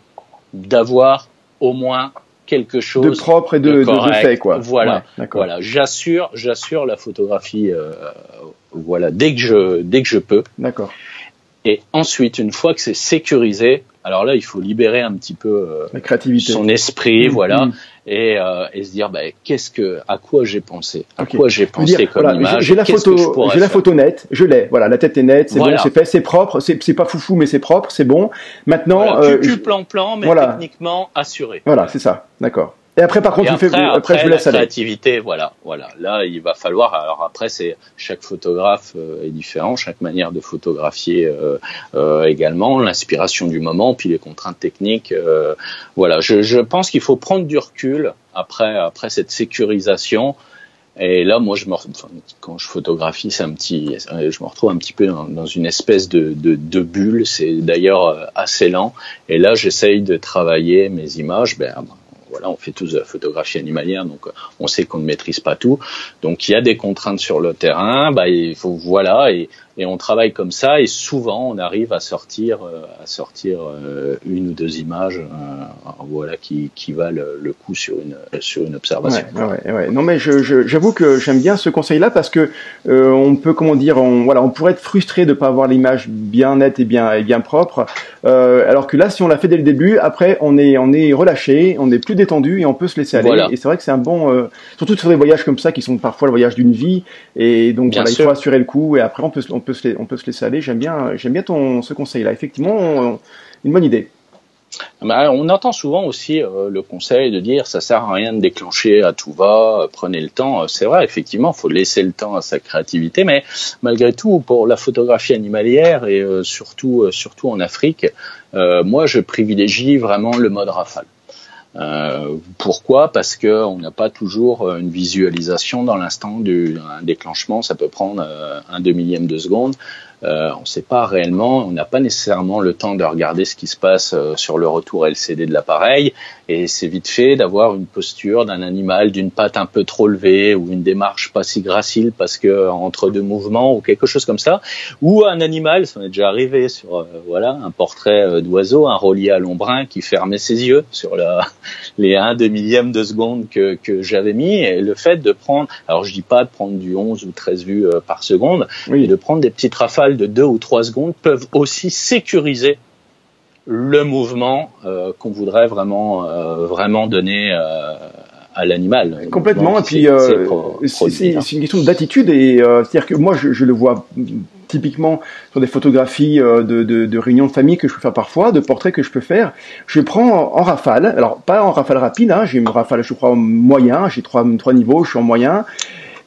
[SPEAKER 1] d'avoir au moins quelque chose
[SPEAKER 2] de propre et de, de, fait quoi.
[SPEAKER 1] Voilà, voilà. J'assure, j'assure la photographie, euh, voilà, dès que je, dès que je peux.
[SPEAKER 2] D'accord.
[SPEAKER 1] Et ensuite, une fois que c'est sécurisé, alors là, il faut libérer un petit peu euh,
[SPEAKER 2] la créativité.
[SPEAKER 1] son esprit, mmh, voilà, mmh. Et, euh, et, se dire, bah, qu'est-ce que, à quoi j'ai pensé, à quoi j'ai pensé comme voilà, image?
[SPEAKER 2] J'ai la photo, j'ai la photo nette, je l'ai. Voilà, la tête est nette, c'est bon, c'est fait, c'est propre, c'est pas foufou, mais c'est propre, c'est bon. Maintenant,
[SPEAKER 1] voilà, euh, plan plan, mais techniquement assuré.
[SPEAKER 2] Voilà, c'est ça, d'accord. Et après, par contre,
[SPEAKER 1] après,
[SPEAKER 2] fais, après,
[SPEAKER 1] après,
[SPEAKER 2] je vous laisse
[SPEAKER 1] la créativité, voilà, voilà. Là, il va falloir. Alors après, c'est chaque photographe euh, est différent, chaque manière de photographier euh, euh, également, l'inspiration du moment, puis les contraintes techniques. Euh, voilà, je, je pense qu'il faut prendre du recul après après cette sécurisation. Et là, moi, je me, enfin, quand je photographie, c'est un petit, je me retrouve un petit peu dans, dans une espèce de, de, de bulle. C'est d'ailleurs assez lent. Et là, j'essaye de travailler mes images. Ben, voilà, on fait tous de la photographie animalière, donc euh, on sait qu'on ne maîtrise pas tout. Donc il y a des contraintes sur le terrain, bah il faut voilà et et on travaille comme ça et souvent on arrive à sortir euh, à sortir euh, une ou deux images voilà qui, qui valent le coup sur une sur une observation.
[SPEAKER 2] Ouais, ouais, Non mais j'avoue je, que j'aime bien ce conseil là parce que on peut comment dire on voilà on pourrait être frustré de pas avoir l'image bien nette et bien et bien propre alors que là si on l'a fait dès le début après on est on est relâché on est plus détendu et on peut se laisser aller et c'est vrai que c'est un bon surtout sur des voyages comme ça qui sont parfois le voyage d'une vie et donc voilà, il faut assurer le coup et après on peut on peut se, on peut se laisser aller. J'aime bien, j'aime bien ton, ce conseil-là. Effectivement, une bonne idée.
[SPEAKER 1] Bah, on entend souvent aussi euh, le conseil de dire ça sert à rien de déclencher à tout va, euh, prenez le temps. Euh, c'est vrai, effectivement, il faut laisser le temps à sa créativité, mais malgré tout, pour la photographie animalière et surtout, surtout en Afrique, moi, je privilégie vraiment le mode rafale. Euh, pourquoi? Parce que on n'a pas toujours une visualisation dans l'instant du déclenchement. Ça peut prendre un demi millième de seconde. Euh, on ne sait pas réellement, on n'a pas nécessairement le temps de regarder ce qui se passe euh, sur le retour LCD de l'appareil, et c'est vite fait d'avoir une posture d'un animal d'une patte un peu trop levée ou une démarche pas si gracile parce que entre deux mouvements ou quelque chose comme ça, ou un animal, ça m'est déjà arrivé sur euh, voilà un portrait d'oiseau, un relié à l'ombrun qui fermait ses yeux sur la, les 1 de millième de seconde que, que j'avais mis, et le fait de prendre, alors je dis pas de prendre du 11 ou 13 vues par seconde, mais de prendre des petites rafales de deux ou trois secondes peuvent aussi sécuriser le mouvement euh, qu'on voudrait vraiment euh, vraiment donner euh, à l'animal.
[SPEAKER 2] Complètement. et puis c'est une question d'attitude et c'est-à-dire que moi je, je, le vois typiquement sur des photographies de, de, de, réunions de famille que je peux faire parfois, de portraits que je peux faire, je prends en, rafale. Alors pas en rafale rapide, hein, j'ai une rafale, je crois moyen, j'ai trois trois niveaux, je suis en moyen.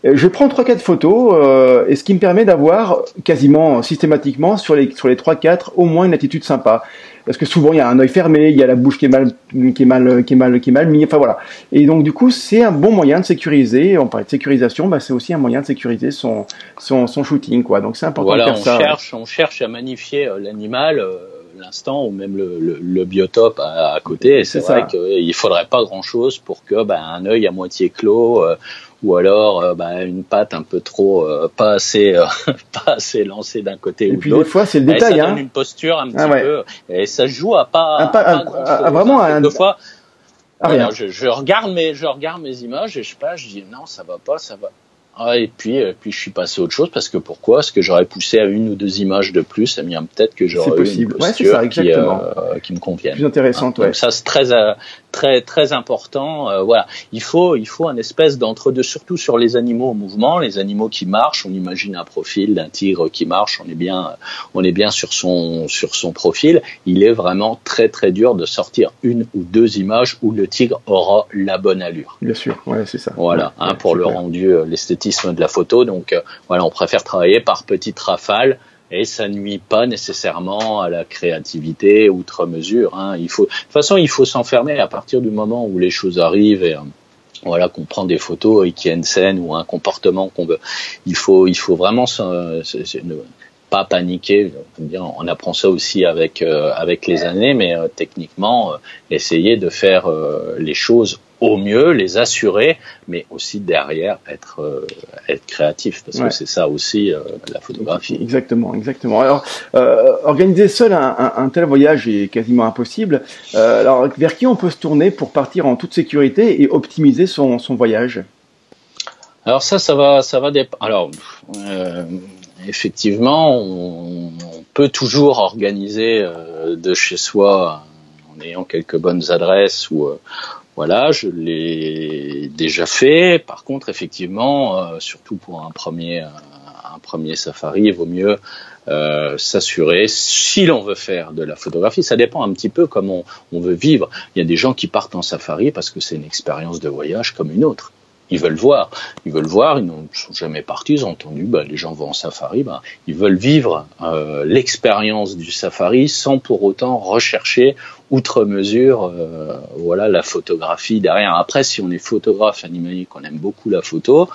[SPEAKER 2] Euh, je prends trois quatre photos euh, et ce qui me permet d'avoir quasiment systématiquement sur les sur les trois quatre au moins une attitude sympa parce que souvent il y a un œil fermé, il y a la bouche qui est mal qui est mal qui est mal qui est mal mise enfin voilà. Et donc du coup, c'est un bon moyen de sécuriser, on parlait de sécurisation, bah, c'est aussi un moyen de sécuriser son son, son shooting quoi. Donc c'est important de faire
[SPEAKER 1] on Cherche, on cherche à magnifier euh, l'animal euh, l'instant ou même le, le, le biotope à, à côté. Et c'est vrai qu'il faudrait pas grand chose pour que bah, un œil à moitié clos ou alors euh, bah, une patte un peu trop euh, pas assez euh, pas assez lancée d'un côté
[SPEAKER 2] et
[SPEAKER 1] ou
[SPEAKER 2] de l'autre. des fois c'est le détail.
[SPEAKER 1] ça
[SPEAKER 2] donne
[SPEAKER 1] une posture un ah petit peu et ça joue à pas,
[SPEAKER 2] un, pas, à, vraiment
[SPEAKER 1] hein.
[SPEAKER 2] un,
[SPEAKER 1] fois. Ah, je, je, regarde mes je regarde mes images et je sais pas je dis non ça va pas ça va ah, et puis, euh, puis je suis passé à autre chose parce que pourquoi? Parce que j'aurais poussé à une ou deux images de plus. Ça vient peut-être que j'aurais une posture
[SPEAKER 2] ça,
[SPEAKER 1] qui, euh, qui, me convienne.
[SPEAKER 2] Plus intéressante, ouais.
[SPEAKER 1] Donc ça c'est très euh, très très important. Euh, voilà, il faut il faut un espèce d'entre-deux, surtout sur les animaux en mouvement, les animaux qui marchent. On imagine un profil d'un tigre qui marche. On est bien on est bien sur son sur son profil. Il est vraiment très très dur de sortir une ou deux images où le tigre aura la bonne allure.
[SPEAKER 2] Bien sûr, ouais, c'est ça.
[SPEAKER 1] Voilà, hein, pour le rendu l'esthétique de la photo. Donc euh, voilà, on préfère travailler par petites rafales et ça nuit pas nécessairement à la créativité outre mesure. Hein. Il faut, de toute façon, il faut s'enfermer à partir du moment où les choses arrivent et euh, voilà qu'on prend des photos et qu'il y a une scène ou un comportement qu'on veut. Il faut, il faut vraiment ne pas paniquer. On apprend ça aussi avec euh, avec les années, mais techniquement, essayer de faire les choses au mieux, les assurer, mais aussi derrière être euh, être créatif parce que c'est ça aussi euh, la photographie.
[SPEAKER 2] Exactement, exactement. Alors euh, organiser seul un, un, tel voyage est quasiment impossible. Alors vers qui on peut se tourner pour partir en toute sécurité et optimiser son, son voyage?
[SPEAKER 1] Alors ça, ça va, ça va dépendre. Alors effectivement, on, on, peut toujours organiser de chez soi en ayant quelques bonnes adresses ou voilà, je l'ai déjà fait. Par contre, effectivement, euh, surtout pour un premier, un premier safari, il vaut mieux euh, s'assurer si l'on veut faire de la photographie. Ça dépend un petit peu comment on, veut vivre. Il y a des gens qui partent en safari parce que c'est une expérience de voyage comme une autre ils veulent voir. Ils veulent voir, ils n'ont sont jamais partis, ils ont entendu, bah, les gens vont en safari, bah, ils veulent vivre euh, l'expérience du safari sans pour autant rechercher outre mesure euh, voilà la photographie derrière. Après, si on est photographe animalier, qu'on aime beaucoup la photo,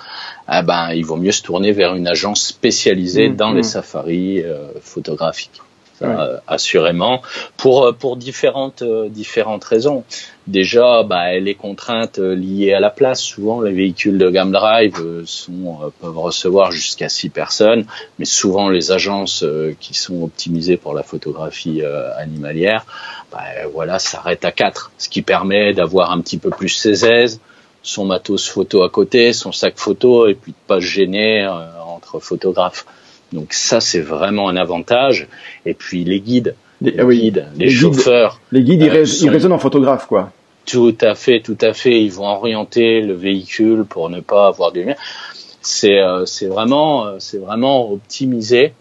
[SPEAKER 1] eh ben, il vaut mieux se tourner vers une agence spécialisée mmh, dans les mmh. safaris euh, photographiques. Euh, assurément, pour euh, pour différentes euh, différentes raisons. Déjà, bah, les contraintes liées à la place. Souvent, les véhicules de gamme drive sont, peuvent recevoir jusqu'à six personnes, mais souvent les agences qui sont optimisées pour la photographie animalière, bah, voilà, s'arrêtent à quatre, ce qui permet d'avoir un petit peu plus ses aises, son matos photo à côté, son sac photo, et puis de pas se gêner entre photographes. Donc ça, c'est vraiment un avantage. Et puis les guides, les, ah guides, les, chauffeurs.
[SPEAKER 2] les guides, ils, euh, résonnent en photographe, quoi.
[SPEAKER 1] Tout à fait, tout à fait. Ils vont orienter le véhicule pour ne pas avoir de lumière. C'est euh, euh, vraiment optimisé.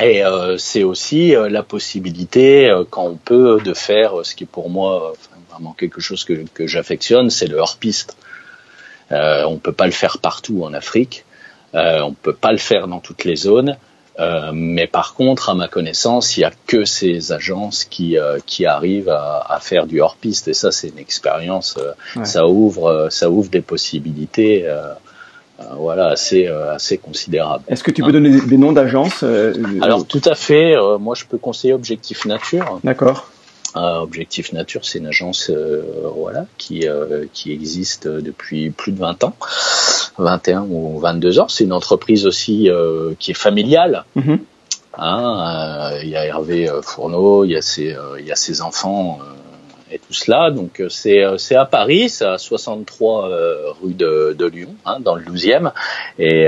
[SPEAKER 1] Et c'est aussi la possibilité, quand on peut, de faire ce qui est pour moi vraiment quelque chose que, j'affectionne, c'est le hors-piste. Euh, on peut pas le faire partout en Afrique. Euh, on peut pas le faire dans toutes les zones. Euh, mais par contre, à ma connaissance, il y a que ces agences qui euh, qui arrivent à, à, faire du hors piste et ça, c'est une expérience. Euh, ça ouvre ça ouvre des possibilités. voilà, assez assez considérables.
[SPEAKER 2] Est-ce que tu peux hein donner des noms d'agences
[SPEAKER 1] Alors tout à fait. moi, je peux conseiller Objectif Nature.
[SPEAKER 2] D'accord.
[SPEAKER 1] Objectif Nature, c'est une agence voilà qui qui existe depuis plus de 20 ans 21 ou 22 ans. C'est une entreprise aussi euh, qui est familiale. Mm-hmm. Hein, euh, il y a Hervé euh, Fourneau, il y a ses, il y a ses enfants et tout cela. Donc c'est c'est à Paris, c'est à 63 rue de, de Lyon, hein, dans le 12e. Et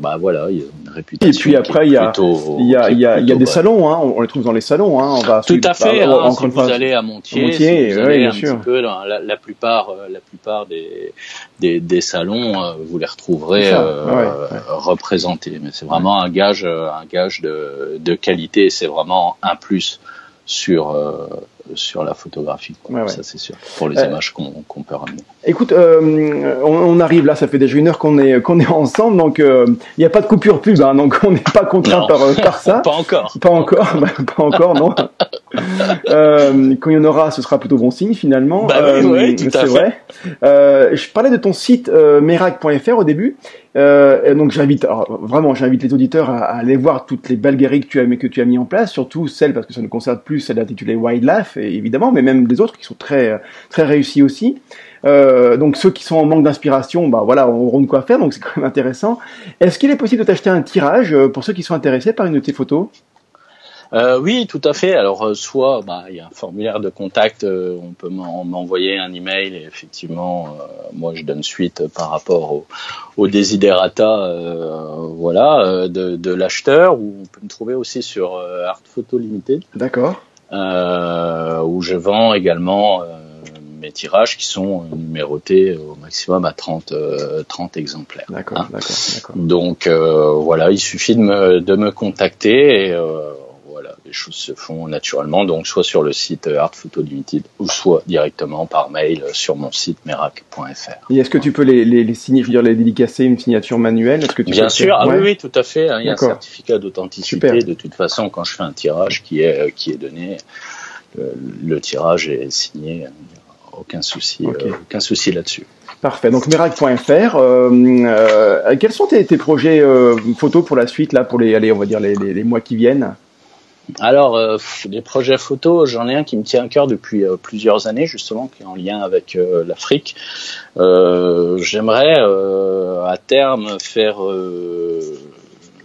[SPEAKER 1] bah voilà, il y a réputation.
[SPEAKER 2] Et puis après, il y a, il y a, il y a, il y a des salons, hein, on les trouve dans les salons. Hein, on
[SPEAKER 1] va Tout à fait. Bah, hein, si vous allez à Montier, Montier si vous allez un petit peu dans la, la, plupart, la plupart des, des, des salons, vous les retrouverez euh, représentés. Mais c'est vraiment un gage, un gage de, de qualité. C'est vraiment un plus sur euh, sur la photographie. Ça c'est sûr. Pour les euh, images qu'on peut ramener.
[SPEAKER 2] Écoute, euh, on, arrive là, ça fait déjà une heure qu'on est qu'on est ensemble, donc il n'y a pas de coupure pub, hein, donc on n'est pas contraint par par ça.
[SPEAKER 1] pas encore.
[SPEAKER 2] Pas encore, bah, pas encore, non. quand il y en aura, ce sera plutôt bon signe finalement.
[SPEAKER 1] Bah oui, c'est vrai.
[SPEAKER 2] je parlais de ton site merac.fr au début. Euh, donc j'invite, vraiment, j'invite les auditeurs à, aller voir toutes les belles que tu as que tu as mis en place, surtout celles parce que ça ne concerne plus celle intitulée Wildlife, évidemment, mais même des autres qui sont très très réussies aussi. Euh, donc ceux qui sont en manque d'inspiration, bah voilà, auront de quoi faire, donc c'est quand même intéressant. Est-ce qu'il est possible de t'acheter un tirage euh, pour ceux qui sont intéressés par une de tes photos?
[SPEAKER 1] Euh, oui, tout à fait. Alors, euh, soit bah, il y a un formulaire de contact, euh, on peut m'envoyer un email et effectivement, moi je donne suite par rapport au, au desiderata, voilà, de, de l'acheteur. Ou on peut me trouver aussi sur Art Photo Limited.
[SPEAKER 2] D'accord.
[SPEAKER 1] où je vends également mes tirages qui sont numérotés au maximum à 30, 30 exemplaires.
[SPEAKER 2] D'accord, hein. d'accord,
[SPEAKER 1] Donc voilà, il suffit de me, de me contacter et les choses se font naturellement, donc soit sur le site Art Photo Limited ou soit directement par mail sur mon site merac.fr.
[SPEAKER 2] Et est-ce que tu peux les, les, signer, je veux dire les dédicacer, une signature manuelle?
[SPEAKER 1] Est-ce que tu Bien sûr, ah oui, oui, tout à fait. Hein, il y a un certificat d'authenticité. De toute façon, quand je fais un tirage qui est qui est donné, le, tirage est signé. Aucun souci, euh, aucun souci là-dessus.
[SPEAKER 2] Parfait. Donc merac.fr. Euh, euh, quels sont tes, tes projets photos pour la suite là, pour les, allez, on va dire les, les mois qui viennent?
[SPEAKER 1] Alors, euh, les projets photos, j'en ai un qui me tient à cœur depuis euh, plusieurs années, justement, qui est en lien avec euh, l'Afrique. J'aimerais à terme faire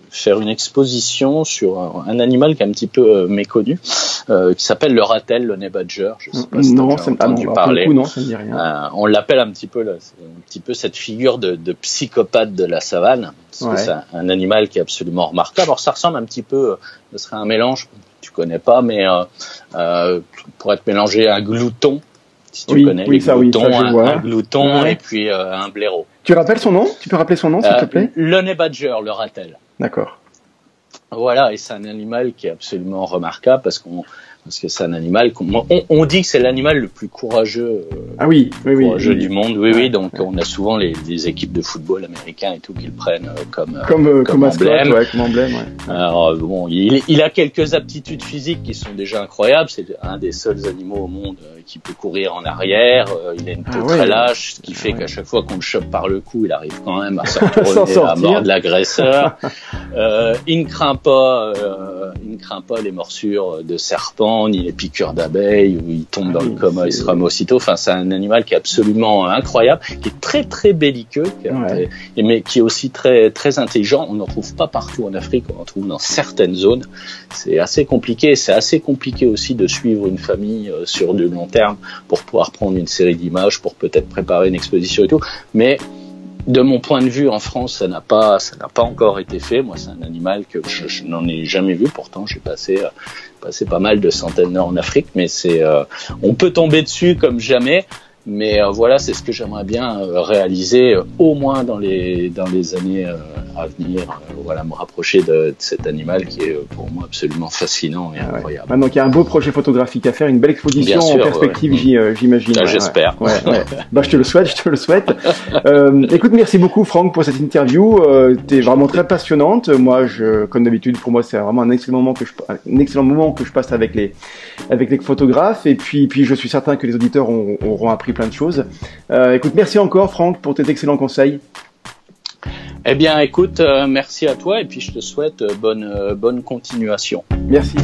[SPEAKER 1] faire une exposition sur un, animal qui est un petit peu méconnu, qui s'appelle le ratel, le nez badger. Je sais pas si
[SPEAKER 2] non, ça entendu non, parler. Coup, non, ça me dit rien.
[SPEAKER 1] on l'appelle un petit peu, là, un petit peu cette figure de, de psychopathe de la savane. C'est un animal qui est absolument remarquable. Alors ça ressemble un petit peu, ce serait un mélange, tu connais pas, mais euh, euh, pour être mélangé à un glouton, si tu connais
[SPEAKER 2] oui, ça, oui, ça,
[SPEAKER 1] un, un, glouton et puis euh, un blaireau.
[SPEAKER 2] Tu rappelles son nom? Tu peux rappeler son nom, s'il te plaît?
[SPEAKER 1] Le badger, le ratel.
[SPEAKER 2] D'accord.
[SPEAKER 1] Voilà, et c'est un animal qui est absolument remarquable parce qu'on parce que c'est un animal. On, on, dit que c'est l'animal le plus courageux,
[SPEAKER 2] euh, ah oui, oui,
[SPEAKER 1] courageux du monde. Oui, oui. Donc on a souvent les, les, équipes de football américains et tout qui le prennent euh, comme
[SPEAKER 2] euh, comme, comme, emblème. Ouais, comme emblème ouais.
[SPEAKER 1] Alors bon, il, il, a quelques aptitudes physiques qui sont déjà incroyables. C'est un des seuls animaux au monde qui peut courir en arrière. il a une peau ah très lâche, ce qui fait qu'à chaque fois qu'on le chope par le cou, il arrive quand même à se à mort de l'agresseur. il ne craint pas, il ne craint pas les morsures de serpents ni les piqûres d'abeilles, où il tombe dans le ah coma, il se remet aussitôt. Enfin, c'est un animal qui est absolument incroyable, qui est très très belliqueux, mais qui est aussi très très intelligent. On n'en trouve pas partout en Afrique, on en trouve dans certaines zones. C'est assez compliqué. C'est assez compliqué aussi de suivre une famille euh, sur du long terme pour pouvoir prendre une série d'images, pour peut-être préparer une exposition et tout. Mais de mon point de vue, en France, ça n'a pas, ça n'a pas encore été fait. Moi, c'est un animal que je, n'en ai jamais vu. Pourtant, j'ai passé, euh, passé pas mal de centaines d'heures en Afrique, mais c'est, euh, on peut tomber dessus comme jamais. Mais euh, voilà, c'est ce que j'aimerais bien euh, réaliser au moins dans les dans les années à venir. voilà, me rapprocher de, cet animal qui est pour moi absolument fascinant et incroyable.
[SPEAKER 2] Ah, donc il y a un beau projet photographique à faire, une belle exposition en perspective, j'imagine.
[SPEAKER 1] J'espère.
[SPEAKER 2] bah, je te le souhaite, je te le souhaite. écoute, merci beaucoup Franck pour cette interview. tu es vraiment très passionnante. Moi, je, comme d'habitude, pour moi, c'est vraiment un excellent moment que je un excellent moment que je passe avec les avec les photographes. Et puis puis je suis certain que les auditeurs auront appris plein de choses. Euh, écoute, merci encore Franck pour tes excellents conseils.
[SPEAKER 1] Eh bien, écoute, euh, merci à toi et puis je te souhaite euh, bonne, bonne continuation.
[SPEAKER 2] Merci.